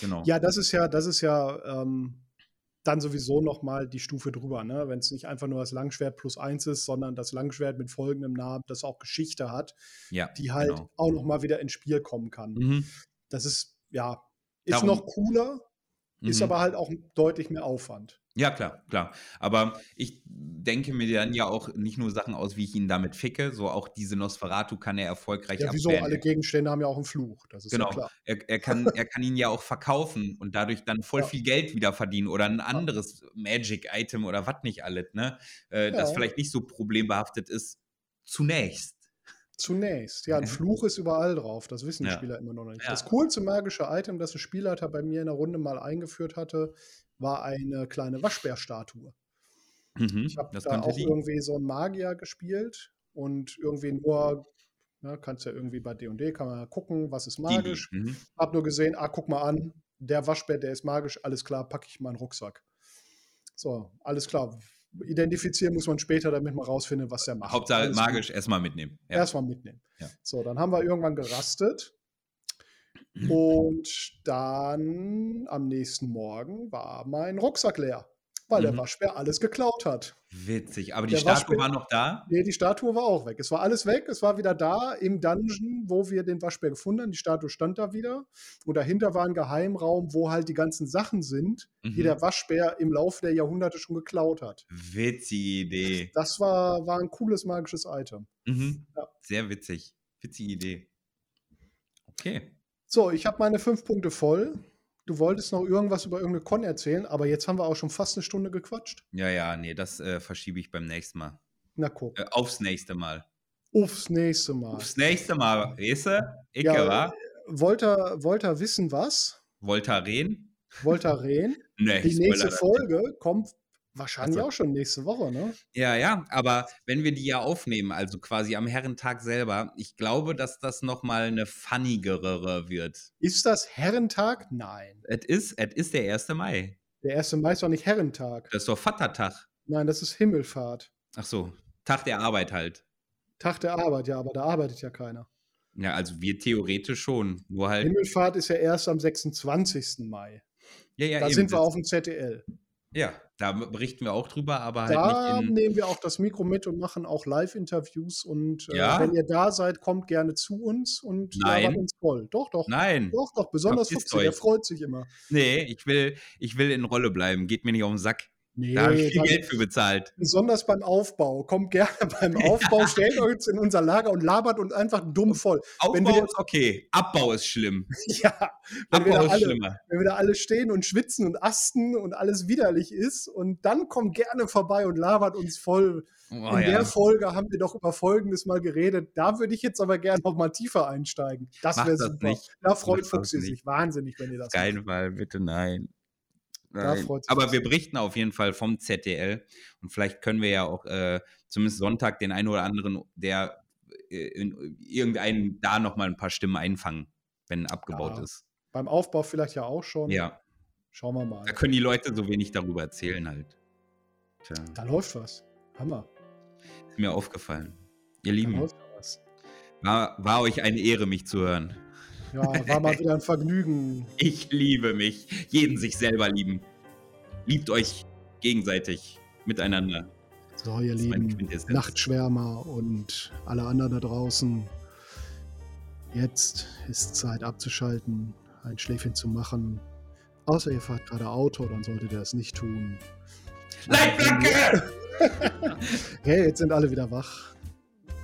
Genau. Ja, das ist ja, das ist ja ähm, dann sowieso noch mal die Stufe drüber, ne? Wenn es nicht einfach nur das Langschwert plus eins ist, sondern das Langschwert mit folgendem Namen, das auch Geschichte hat, Ja, die halt genau. auch noch mal wieder ins Spiel kommen kann. Mhm. Das ist, ja, ist Darum- noch cooler, ist Mhm. aber halt auch deutlich mehr Aufwand. Ja, klar, klar. Aber ich denke mir dann ja auch nicht nur Sachen aus, wie ich ihn damit ficke, so auch diese Nosferatu kann er erfolgreich Ja, wieso? abwehren. Alle Gegenstände haben ja auch einen Fluch. Das ist Genau. ja klar. Er, er, kann, (laughs) er kann ihn ja auch verkaufen und dadurch dann voll Ja. viel Geld wieder verdienen oder ein anderes Magic-Item oder was nicht alles, ne? Äh, Das Ja. vielleicht nicht so problembehaftet ist. Zunächst. Zunächst. Ja, ein Ja. Fluch ist überall drauf. Das wissen die Ja. Spieler immer noch nicht. Ja. Das coolste magische Item, das ein Spielleiter bei mir in der Runde mal eingeführt hatte, war eine kleine Waschbärstatue. Mhm, Ich habe da auch die. irgendwie so einen Magier gespielt und irgendwie nur, ja, kannst ja irgendwie bei D&D, kann man ja gucken, was ist magisch. Mhm. Hab nur gesehen, ah, guck mal an, der Waschbär, der ist magisch, alles klar, packe ich in meinen Rucksack. So, alles klar. Identifizieren muss man später, damit man rausfindet, was der macht. Hauptsache Alles gut. magisch erstmal mitnehmen. Ja. Erstmal mitnehmen. Ja. So, dann haben wir irgendwann gerastet. (clears throat) Und dann am nächsten Morgen war mein Rucksack leer, weil der Mhm. Waschbär alles geklaut hat. Witzig. Aber die Der Statue Waschbär- war noch da? Nee, die Statue war auch weg. Es war alles weg. Es war wieder da im Dungeon, wo wir den Waschbär gefunden haben. Die Statue stand da wieder. Und dahinter war ein Geheimraum, wo halt die ganzen Sachen sind, die Mhm. der Waschbär im Laufe der Jahrhunderte schon geklaut hat. Witzige Idee. Das war, war ein cooles magisches Item. Mhm. Ja. Sehr witzig. Witzige Idee. Okay. So, ich habe meine fünf Punkte voll. Du wolltest noch irgendwas über irgendeine Con erzählen, aber jetzt haben wir auch schon fast eine Stunde gequatscht. Ja, ja, nee, das äh, verschiebe ich beim nächsten Mal. Na guck, Äh, aufs nächste Mal. aufs nächste Mal. Aufs nächste Mal, weißt du? Ich Ja, war Wollt ihr, wollt ihr wissen, was? Voltaren. Wollt ihr reden? (laughs) Nee, Die nächste spoiler. Folge kommt wahrscheinlich Also- auch schon nächste Woche, ne? Ja, ja, aber wenn wir die ja aufnehmen, also quasi am Herrentag selber, ich glaube, dass das nochmal eine funnigere wird. Ist das Herrentag? Nein. Es ist, es ist der 1. Mai. Der 1. Mai ist doch nicht Herrentag. Das ist doch Vatertag. Nein, das ist Himmelfahrt. Ach so, Tag der Arbeit halt. Tag der Arbeit, ja, aber da arbeitet ja keiner. Ja, also wir theoretisch schon. Nur halt. Himmelfahrt ist ja erst am 26. Mai. Ja, ja, da eben, sind wir auf dem ZDL. Ja, da berichten wir auch drüber, aber halt Da nicht in. nehmen wir auch das Mikro mit und machen auch Live-Interviews. Und äh, Ja? wenn ihr da seid, kommt gerne zu uns und Nein. labert uns voll. Doch, doch. Nein. Doch, doch. Besonders Fuchsi, der freut sich immer. Nee, ich will, ich will in Rolle bleiben. Geht mir nicht auf den Sack. Nee, Da habe ich viel Geld für bezahlt. besonders beim Aufbau. Kommt gerne (laughs) beim Aufbau, stellt euch in unser Lager und labert uns einfach dumm voll. Wenn Aufbau wir- ist okay. Abbau ist schlimm. (laughs) Ja, wenn wir, da Abbau ist alle, schlimmer. wenn wir da alle stehen und schwitzen und asten und alles widerlich ist und dann kommt gerne vorbei und labert uns voll. Oh, In ja. der Folge haben wir doch über Folgendes mal geredet. Da würde ich jetzt aber gerne noch mal tiefer einsteigen. Das Macht wäre super. nicht. Da freut Macht Fuchsi sich wahnsinnig, wenn ihr das Auf keinen Fall, bitte nein. Da Aber wir berichten auf jeden Fall vom ZDL und vielleicht können wir ja auch äh, zumindest Sonntag den einen oder anderen, der äh, in, irgendeinen da nochmal ein paar Stimmen einfangen, wenn abgebaut Ja. ist. Beim Aufbau vielleicht ja auch schon. Ja, Schauen wir mal. da können die Leute so wenig darüber erzählen halt. Tja, Da läuft was. Hammer. ist mir aufgefallen. Ihr Lieben, war, war euch eine Ehre, mich zu hören. Ja, war mal wieder ein Vergnügen. Ich liebe mich. Jeden sich selber lieben. Liebt euch gegenseitig miteinander. So, ihr lieben. Nachtschwärmer und alle anderen da draußen. Jetzt ist Zeit abzuschalten, ein Schläfchen zu machen. Außer ihr fahrt gerade Auto, dann solltet ihr das nicht tun. Leitplanke! (laughs) Hey, jetzt sind alle wieder wach.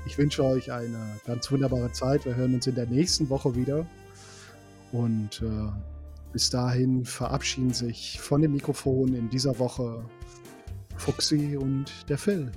Ich wünsche euch eine ganz wunderbare Zeit. Wir hören uns in der nächsten Woche wieder. Und äh, bis dahin verabschieden sich von dem Mikrofon in dieser Woche Fuxi und der Phil.